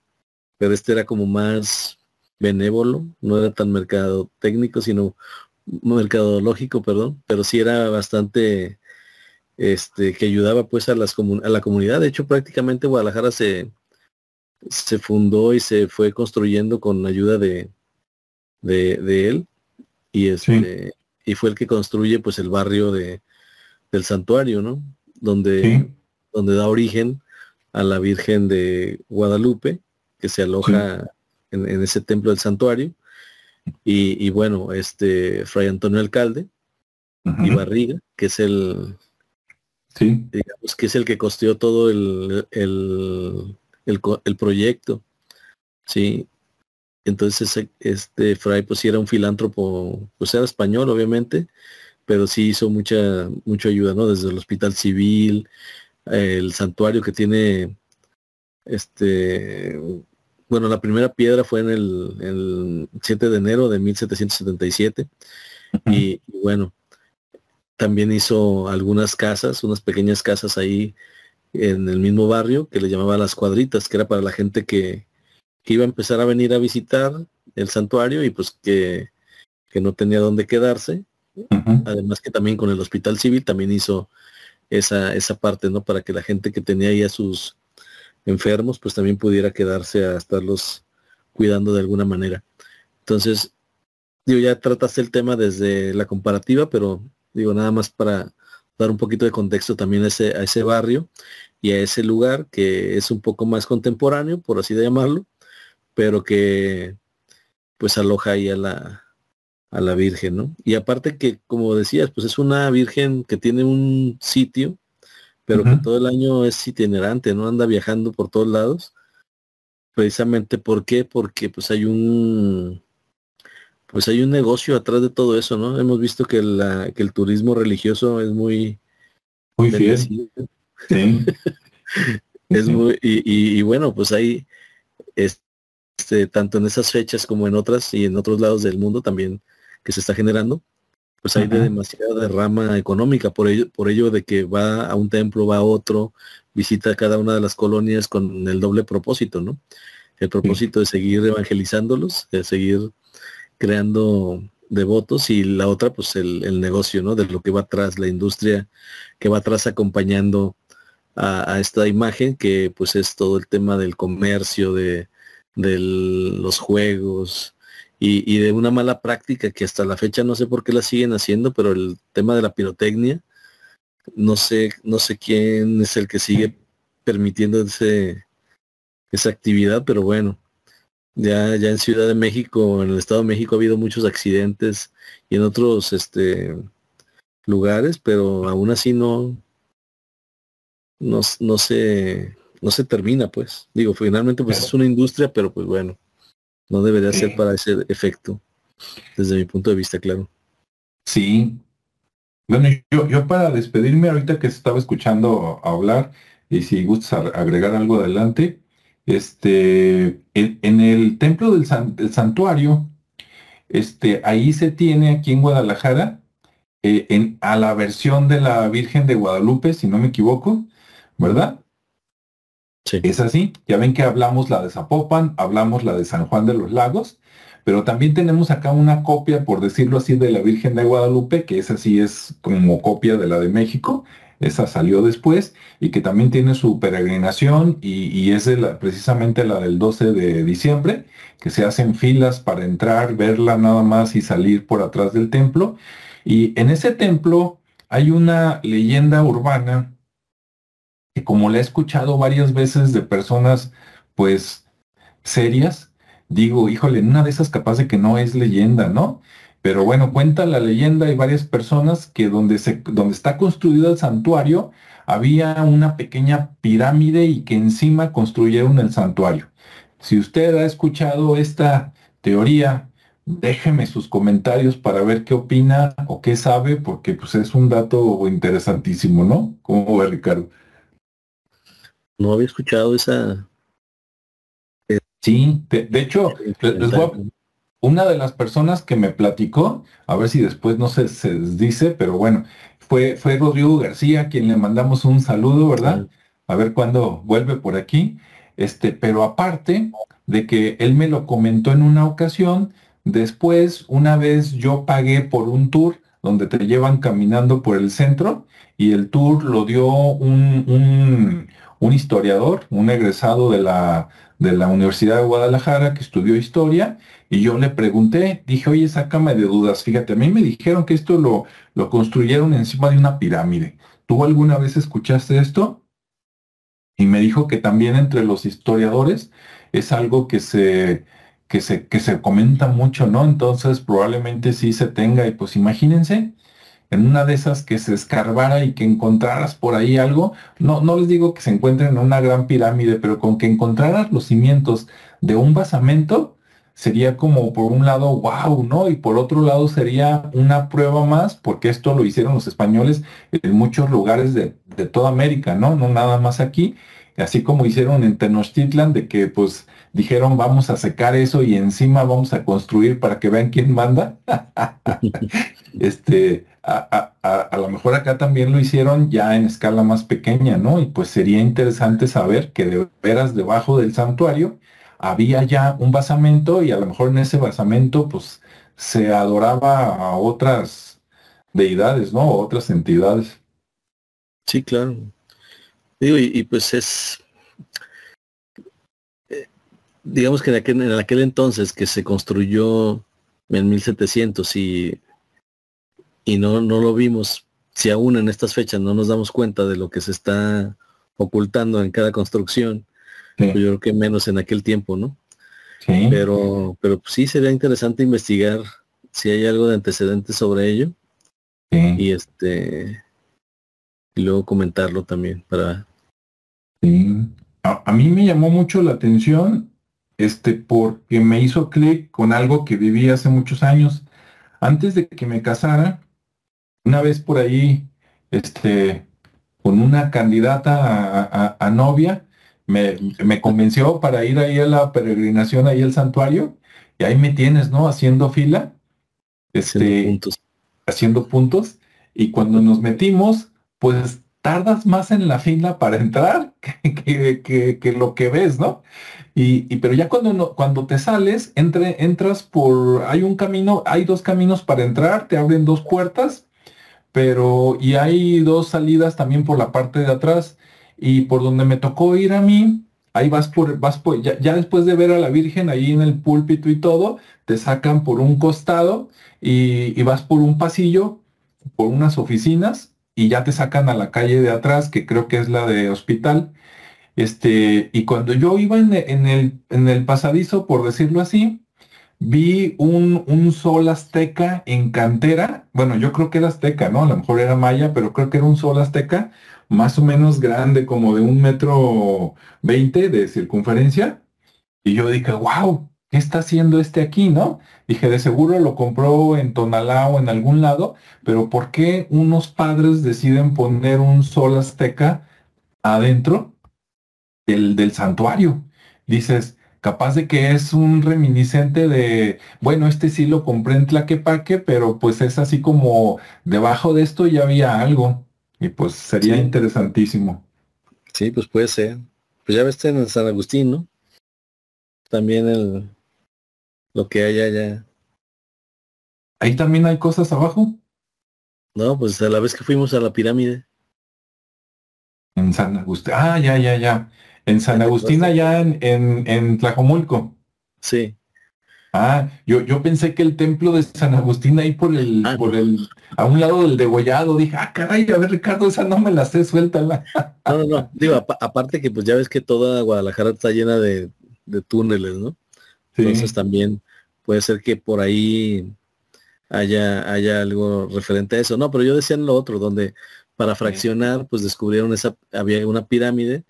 pero este era como más benévolo, no era tan mercado técnico, sino mercadológico, perdón, pero sí era bastante este que ayudaba pues a las a la comunidad. De hecho, prácticamente Guadalajara se se fundó y se fue construyendo con ayuda de de, él y este y fue el que construye pues el barrio de del santuario, ¿no? Donde donde da origen a la Virgen de Guadalupe que se aloja en, ese templo del santuario. Y, bueno, este Fray Antonio Alcalde y Barriga, que es el, sí. digamos, que es el que costeó todo el, el, el, proyecto. Sí. Entonces este Fray pues sí era un filántropo, pues era español obviamente, pero sí hizo mucha, mucha ayuda, ¿no? Desde el hospital civil, el santuario que tiene este bueno, la primera piedra fue en el, 7 de enero de 1777 y, bueno, también hizo algunas casas, unas pequeñas casas ahí en el mismo barrio que le llamaba las cuadritas, que era para la gente que, iba a empezar a venir a visitar el santuario y pues que, no tenía dónde quedarse. Además que también con el hospital civil también hizo esa, esa parte, ¿no? Para que la gente que tenía ahí a sus enfermos, pues también pudiera quedarse a estarlos cuidando de alguna manera. Entonces, digo, ya trataste el tema desde la comparativa, pero digo, nada más para dar un poquito de contexto también a ese, barrio y a ese lugar que es un poco más contemporáneo, por así de llamarlo, pero que pues aloja ahí la, a la Virgen, ¿no? Y aparte que, como decías, pues es una Virgen que tiene un sitio pero que todo el año es itinerante, no anda viajando por todos lados. Precisamente, ¿por qué? Porque pues hay un pues hay un negocio atrás de todo eso, ¿no? Hemos visto que, la, que el turismo religioso es muy muy fiel. Sí. *laughs* es muy y, y, bueno, pues hay este tanto en esas fechas como en otras y en otros lados del mundo también que se está generando pues hay de demasiada derrama económica, por ello, por ello de que va a un templo, va a otro, visita cada una de las colonias con el doble propósito, ¿no? El propósito de seguir evangelizándolos, de seguir creando devotos y la otra, pues el, negocio, ¿no? De lo que va atrás, la industria que va atrás acompañando a, a, esta imagen, que pues es todo el tema del comercio, de, de los juegos, y, de una mala práctica que hasta la fecha no sé por qué la siguen haciendo, pero el tema de la pirotecnia, no sé, no sé quién es el que sigue permitiendo ese, esa actividad, pero bueno, ya, ya en Ciudad de México, en el Estado de México ha habido muchos accidentes y en otros este lugares, pero aún así no, no, no se, no se termina, pues. Digo, finalmente pues es una industria, pero pues bueno. No debería ser para ese efecto, desde mi punto de vista, claro. Sí. Bueno, yo, yo para despedirme ahorita que estaba escuchando hablar, y si gustas agregar algo adelante, este, en, el templo del, santuario, este, ahí se tiene aquí en Guadalajara, eh, en, a la versión de la Virgen de Guadalupe, si no me equivoco, ¿verdad? Es así. Ya ven que hablamos la de Zapopan, hablamos la de San Juan de los Lagos, pero también tenemos acá una copia, por decirlo así, de la Virgen de Guadalupe, que esa sí es como copia de la de México. Esa salió después y que también tiene su peregrinación y, es precisamente la del 12 de diciembre, que se hacen filas para entrar, verla nada más y salir por atrás del templo. Y en ese templo hay una leyenda urbana que como le he escuchado varias veces de personas, pues, serias, digo, híjole, una de esas capaz de que no es leyenda, ¿no? Pero bueno, cuenta la leyenda, hay varias personas que donde, se, donde está construido el santuario, había una pequeña pirámide y que encima construyeron el santuario. Si usted ha escuchado esta teoría, déjeme sus comentarios para ver qué opina o qué sabe, porque pues es un dato interesantísimo, ¿no? ¿Cómo ve Ricardo? No había escuchado esa. Sí, de, hecho, una de las personas que me platicó, a ver si después no se, se dice, pero bueno, fue, fue Rodrigo García, quien le mandamos un saludo, ¿verdad? A ver cuándo vuelve por aquí. Este, pero aparte de que él me lo comentó en una ocasión, después, una vez yo pagué por un tour donde te llevan caminando por el centro y el tour lo dio un, un, historiador, un egresado de la, de la Universidad de Guadalajara que estudió historia y yo le pregunté, dije, oye, sácame de dudas, fíjate, a mí me dijeron que esto lo, lo construyeron encima de una pirámide. ¿Tú alguna vez escuchaste esto? Y me dijo que también entre los historiadores es algo que se, que se, que se comenta mucho, ¿no? Entonces probablemente sí se tenga, y pues imagínense, en una de esas que se escarbara y que encontraras por ahí algo, no, no les digo que se encuentren en una gran pirámide, pero con que encontraras los cimientos de un basamento, sería como por un lado, wow, ¿no? Y por otro lado sería una prueba más, porque esto lo hicieron los españoles en muchos lugares de, toda América, ¿no? No nada más aquí, así como hicieron en Tenochtitlan, de que pues dijeron vamos a secar eso y encima vamos a construir para que vean quién manda. *laughs* este, a, a, lo mejor acá también lo hicieron ya en escala más pequeña, ¿no? Y pues sería interesante saber que de veras debajo del santuario había ya un basamento y a lo mejor en ese basamento pues se adoraba a otras deidades, ¿no? otras entidades. Sí, claro. Digo, y, pues es, eh, digamos que en aquel, en aquel entonces que se construyó en 1700 y, y no, no lo vimos, si aún en estas fechas no nos damos cuenta de lo que se está ocultando en cada construcción, pues yo creo que menos en aquel tiempo, ¿no? Sí. Pero, pero sí sería interesante investigar si hay algo de antecedentes sobre ello. Y este y luego comentarlo también para. Sí. A, mí me llamó mucho la atención, este, porque me hizo clic con algo que viví hace muchos años. Antes de que me casara, una vez por ahí, este, con una candidata a novia, me, me, convenció para ir ahí a la peregrinación, ahí al santuario, y ahí me tienes, ¿no? Haciendo fila, este, haciendo puntos. haciendo puntos, y cuando nos metimos, pues tardas más en la fila para entrar *laughs* que, que, que, lo que ves, ¿no? Y, y pero ya cuando, no, cuando te sales, entre, entras por, hay un camino, hay dos caminos para entrar, te abren dos puertas, pero, y hay dos salidas también por la parte de atrás y por donde me tocó ir a mí, ahí vas por, vas por, ya, después de ver a la Virgen ahí en el púlpito y todo, te sacan por un costado y, vas por un pasillo, por unas oficinas y ya te sacan a la calle de atrás, que creo que es la de hospital. Este, y cuando yo iba en, el, en el pasadizo, por decirlo así, vi un, sol azteca en cantera. Bueno, yo creo que era azteca, ¿no? A lo mejor era maya, pero creo que era un sol azteca más o menos grande, como de un metro veinte de circunferencia. Y yo dije, wow, ¿qué está haciendo este aquí, no? Dije, de seguro lo compró en Tonalá o en algún lado, pero ¿por qué unos padres deciden poner un sol azteca adentro del santuario? Dices, capaz de que es un reminiscente de, bueno, este sí lo compré en Tlaquepaque, pero pues es así como debajo de esto ya había algo. Y pues sería interesantísimo. Sí, pues puede ser. Pues ya ves en San Agustín, ¿no? También el lo que hay allá. Ahí también hay cosas abajo. No, pues a la vez que fuimos a la pirámide. En San Agustín. Ah, ya, ya, ya. En San Agustín allá en, en, en Tlajomulco. Sí. Ah, yo, yo pensé que el templo de San Agustín ahí por el, ah, por el, a un lado del degollado, dije, ah, caray, a ver, Ricardo, esa no me la sé, suéltala. No, no, no, digo, aparte que pues ya ves que toda Guadalajara está llena de, túneles, ¿no? Entonces también puede ser que por ahí haya, haya algo referente a eso. No, pero yo decía en lo otro, donde para fraccionar, pues descubrieron esa, había una pirámide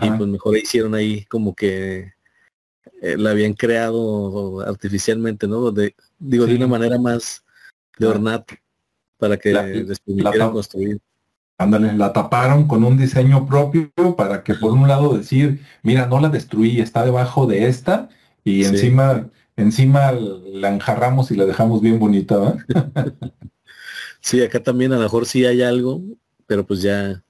y pues mejor hicieron ahí como que eh, la habían creado artificialmente, ¿no? De, digo, de una manera más de ornato para que les permitieran construir. Ándale, la taparon con un diseño propio para que por un lado decir, mira, no la destruí, está debajo de esta y encima encima la enjarramos y la dejamos bien bonita, *laughs* sí, acá también a lo mejor sí hay algo, pero pues ya,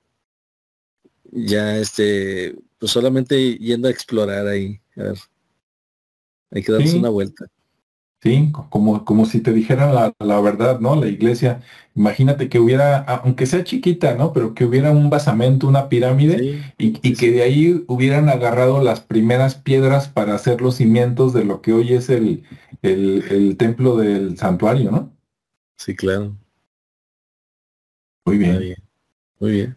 ya este, pues solamente yendo a explorar ahí, a ver, hay que darse una vuelta. Sí, como, como si te dijeran la, la, verdad, ¿no? La iglesia, imagínate que hubiera, aunque sea chiquita, ¿no? Pero que hubiera un basamento, una pirámide, y, y que de ahí hubieran agarrado las primeras piedras para hacer los cimientos de lo que hoy es el, el, el templo del santuario, ¿no? Sí, claro. Muy bien. Muy bien.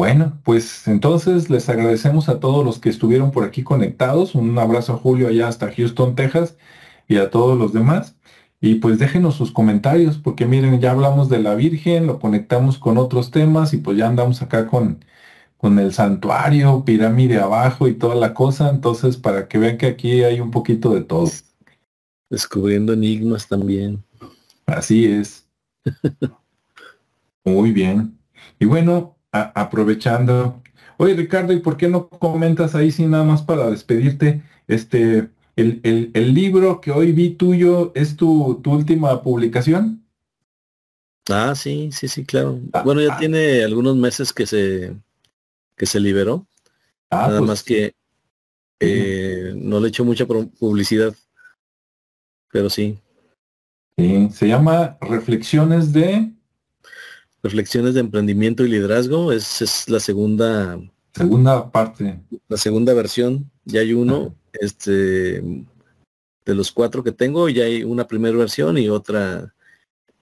Bueno, pues entonces les agradecemos a todos los que estuvieron por aquí conectados. Un abrazo a Julio allá hasta Houston, Texas y a todos los demás. Y pues déjenos sus comentarios, porque miren, ya hablamos de la Virgen, lo conectamos con otros temas y pues ya andamos acá con, con el santuario, pirámide abajo y toda la cosa. Entonces, para que vean que aquí hay un poquito de todo. Descubriendo enigmas también. Así es. *laughs* Muy bien. Y bueno, aprovechando. Oye, Ricardo, ¿y por qué no comentas ahí sin nada más para despedirte? Este, el, libro que hoy vi tuyo es tu, última publicación. Ah, sí, sí, sí, claro. Ah, bueno, ya ah. tiene algunos meses que se que se liberó. Ah, Nada pues más que eh, no le he hecho mucha publicidad, pero sí. Sí, se llama Reflexiones de Reflexiones de emprendimiento y liderazgo. Es, es la segunda segunda parte. La segunda versión. Ya hay uno este, de los cuatro que tengo, ya hay una primera versión y otra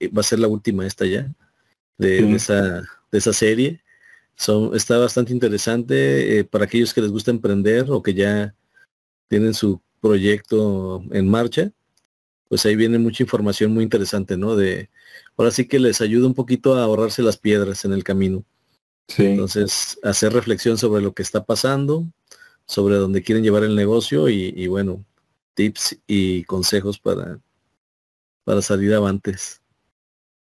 va a ser la última esta ya de, esa de esa serie. Son, está bastante interesante eh, para aquellos que les gusta emprender o que ya tienen su proyecto en marcha. Pues ahí viene mucha información muy interesante, ¿no? De ahora sí que les ayuda un poquito a ahorrarse las piedras en el camino. Sí. Entonces, hacer reflexión sobre lo que está pasando, sobre dónde quieren llevar el negocio y, bueno, tips y consejos para, para salir avantes.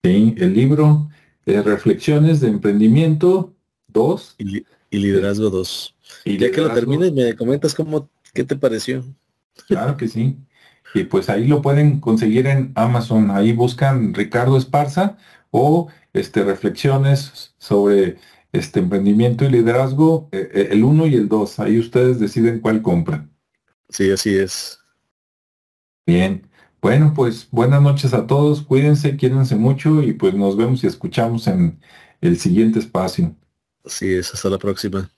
Sí, el libro de Reflexiones de Emprendimiento 2. Y, Liderazgo 2. Y ya que lo termines, me comentas cómo, qué te pareció. Claro que sí. Y pues ahí lo pueden conseguir en Amazon. Ahí buscan Ricardo Esparza o este, reflexiones sobre este emprendimiento y liderazgo, eh, eh, el 1 y el 2. Ahí ustedes deciden cuál compran. Sí, así es. Bien. Bueno, pues buenas noches a todos. Cuídense, quídense mucho y pues nos vemos y escuchamos en el siguiente espacio. Así es. Hasta la próxima.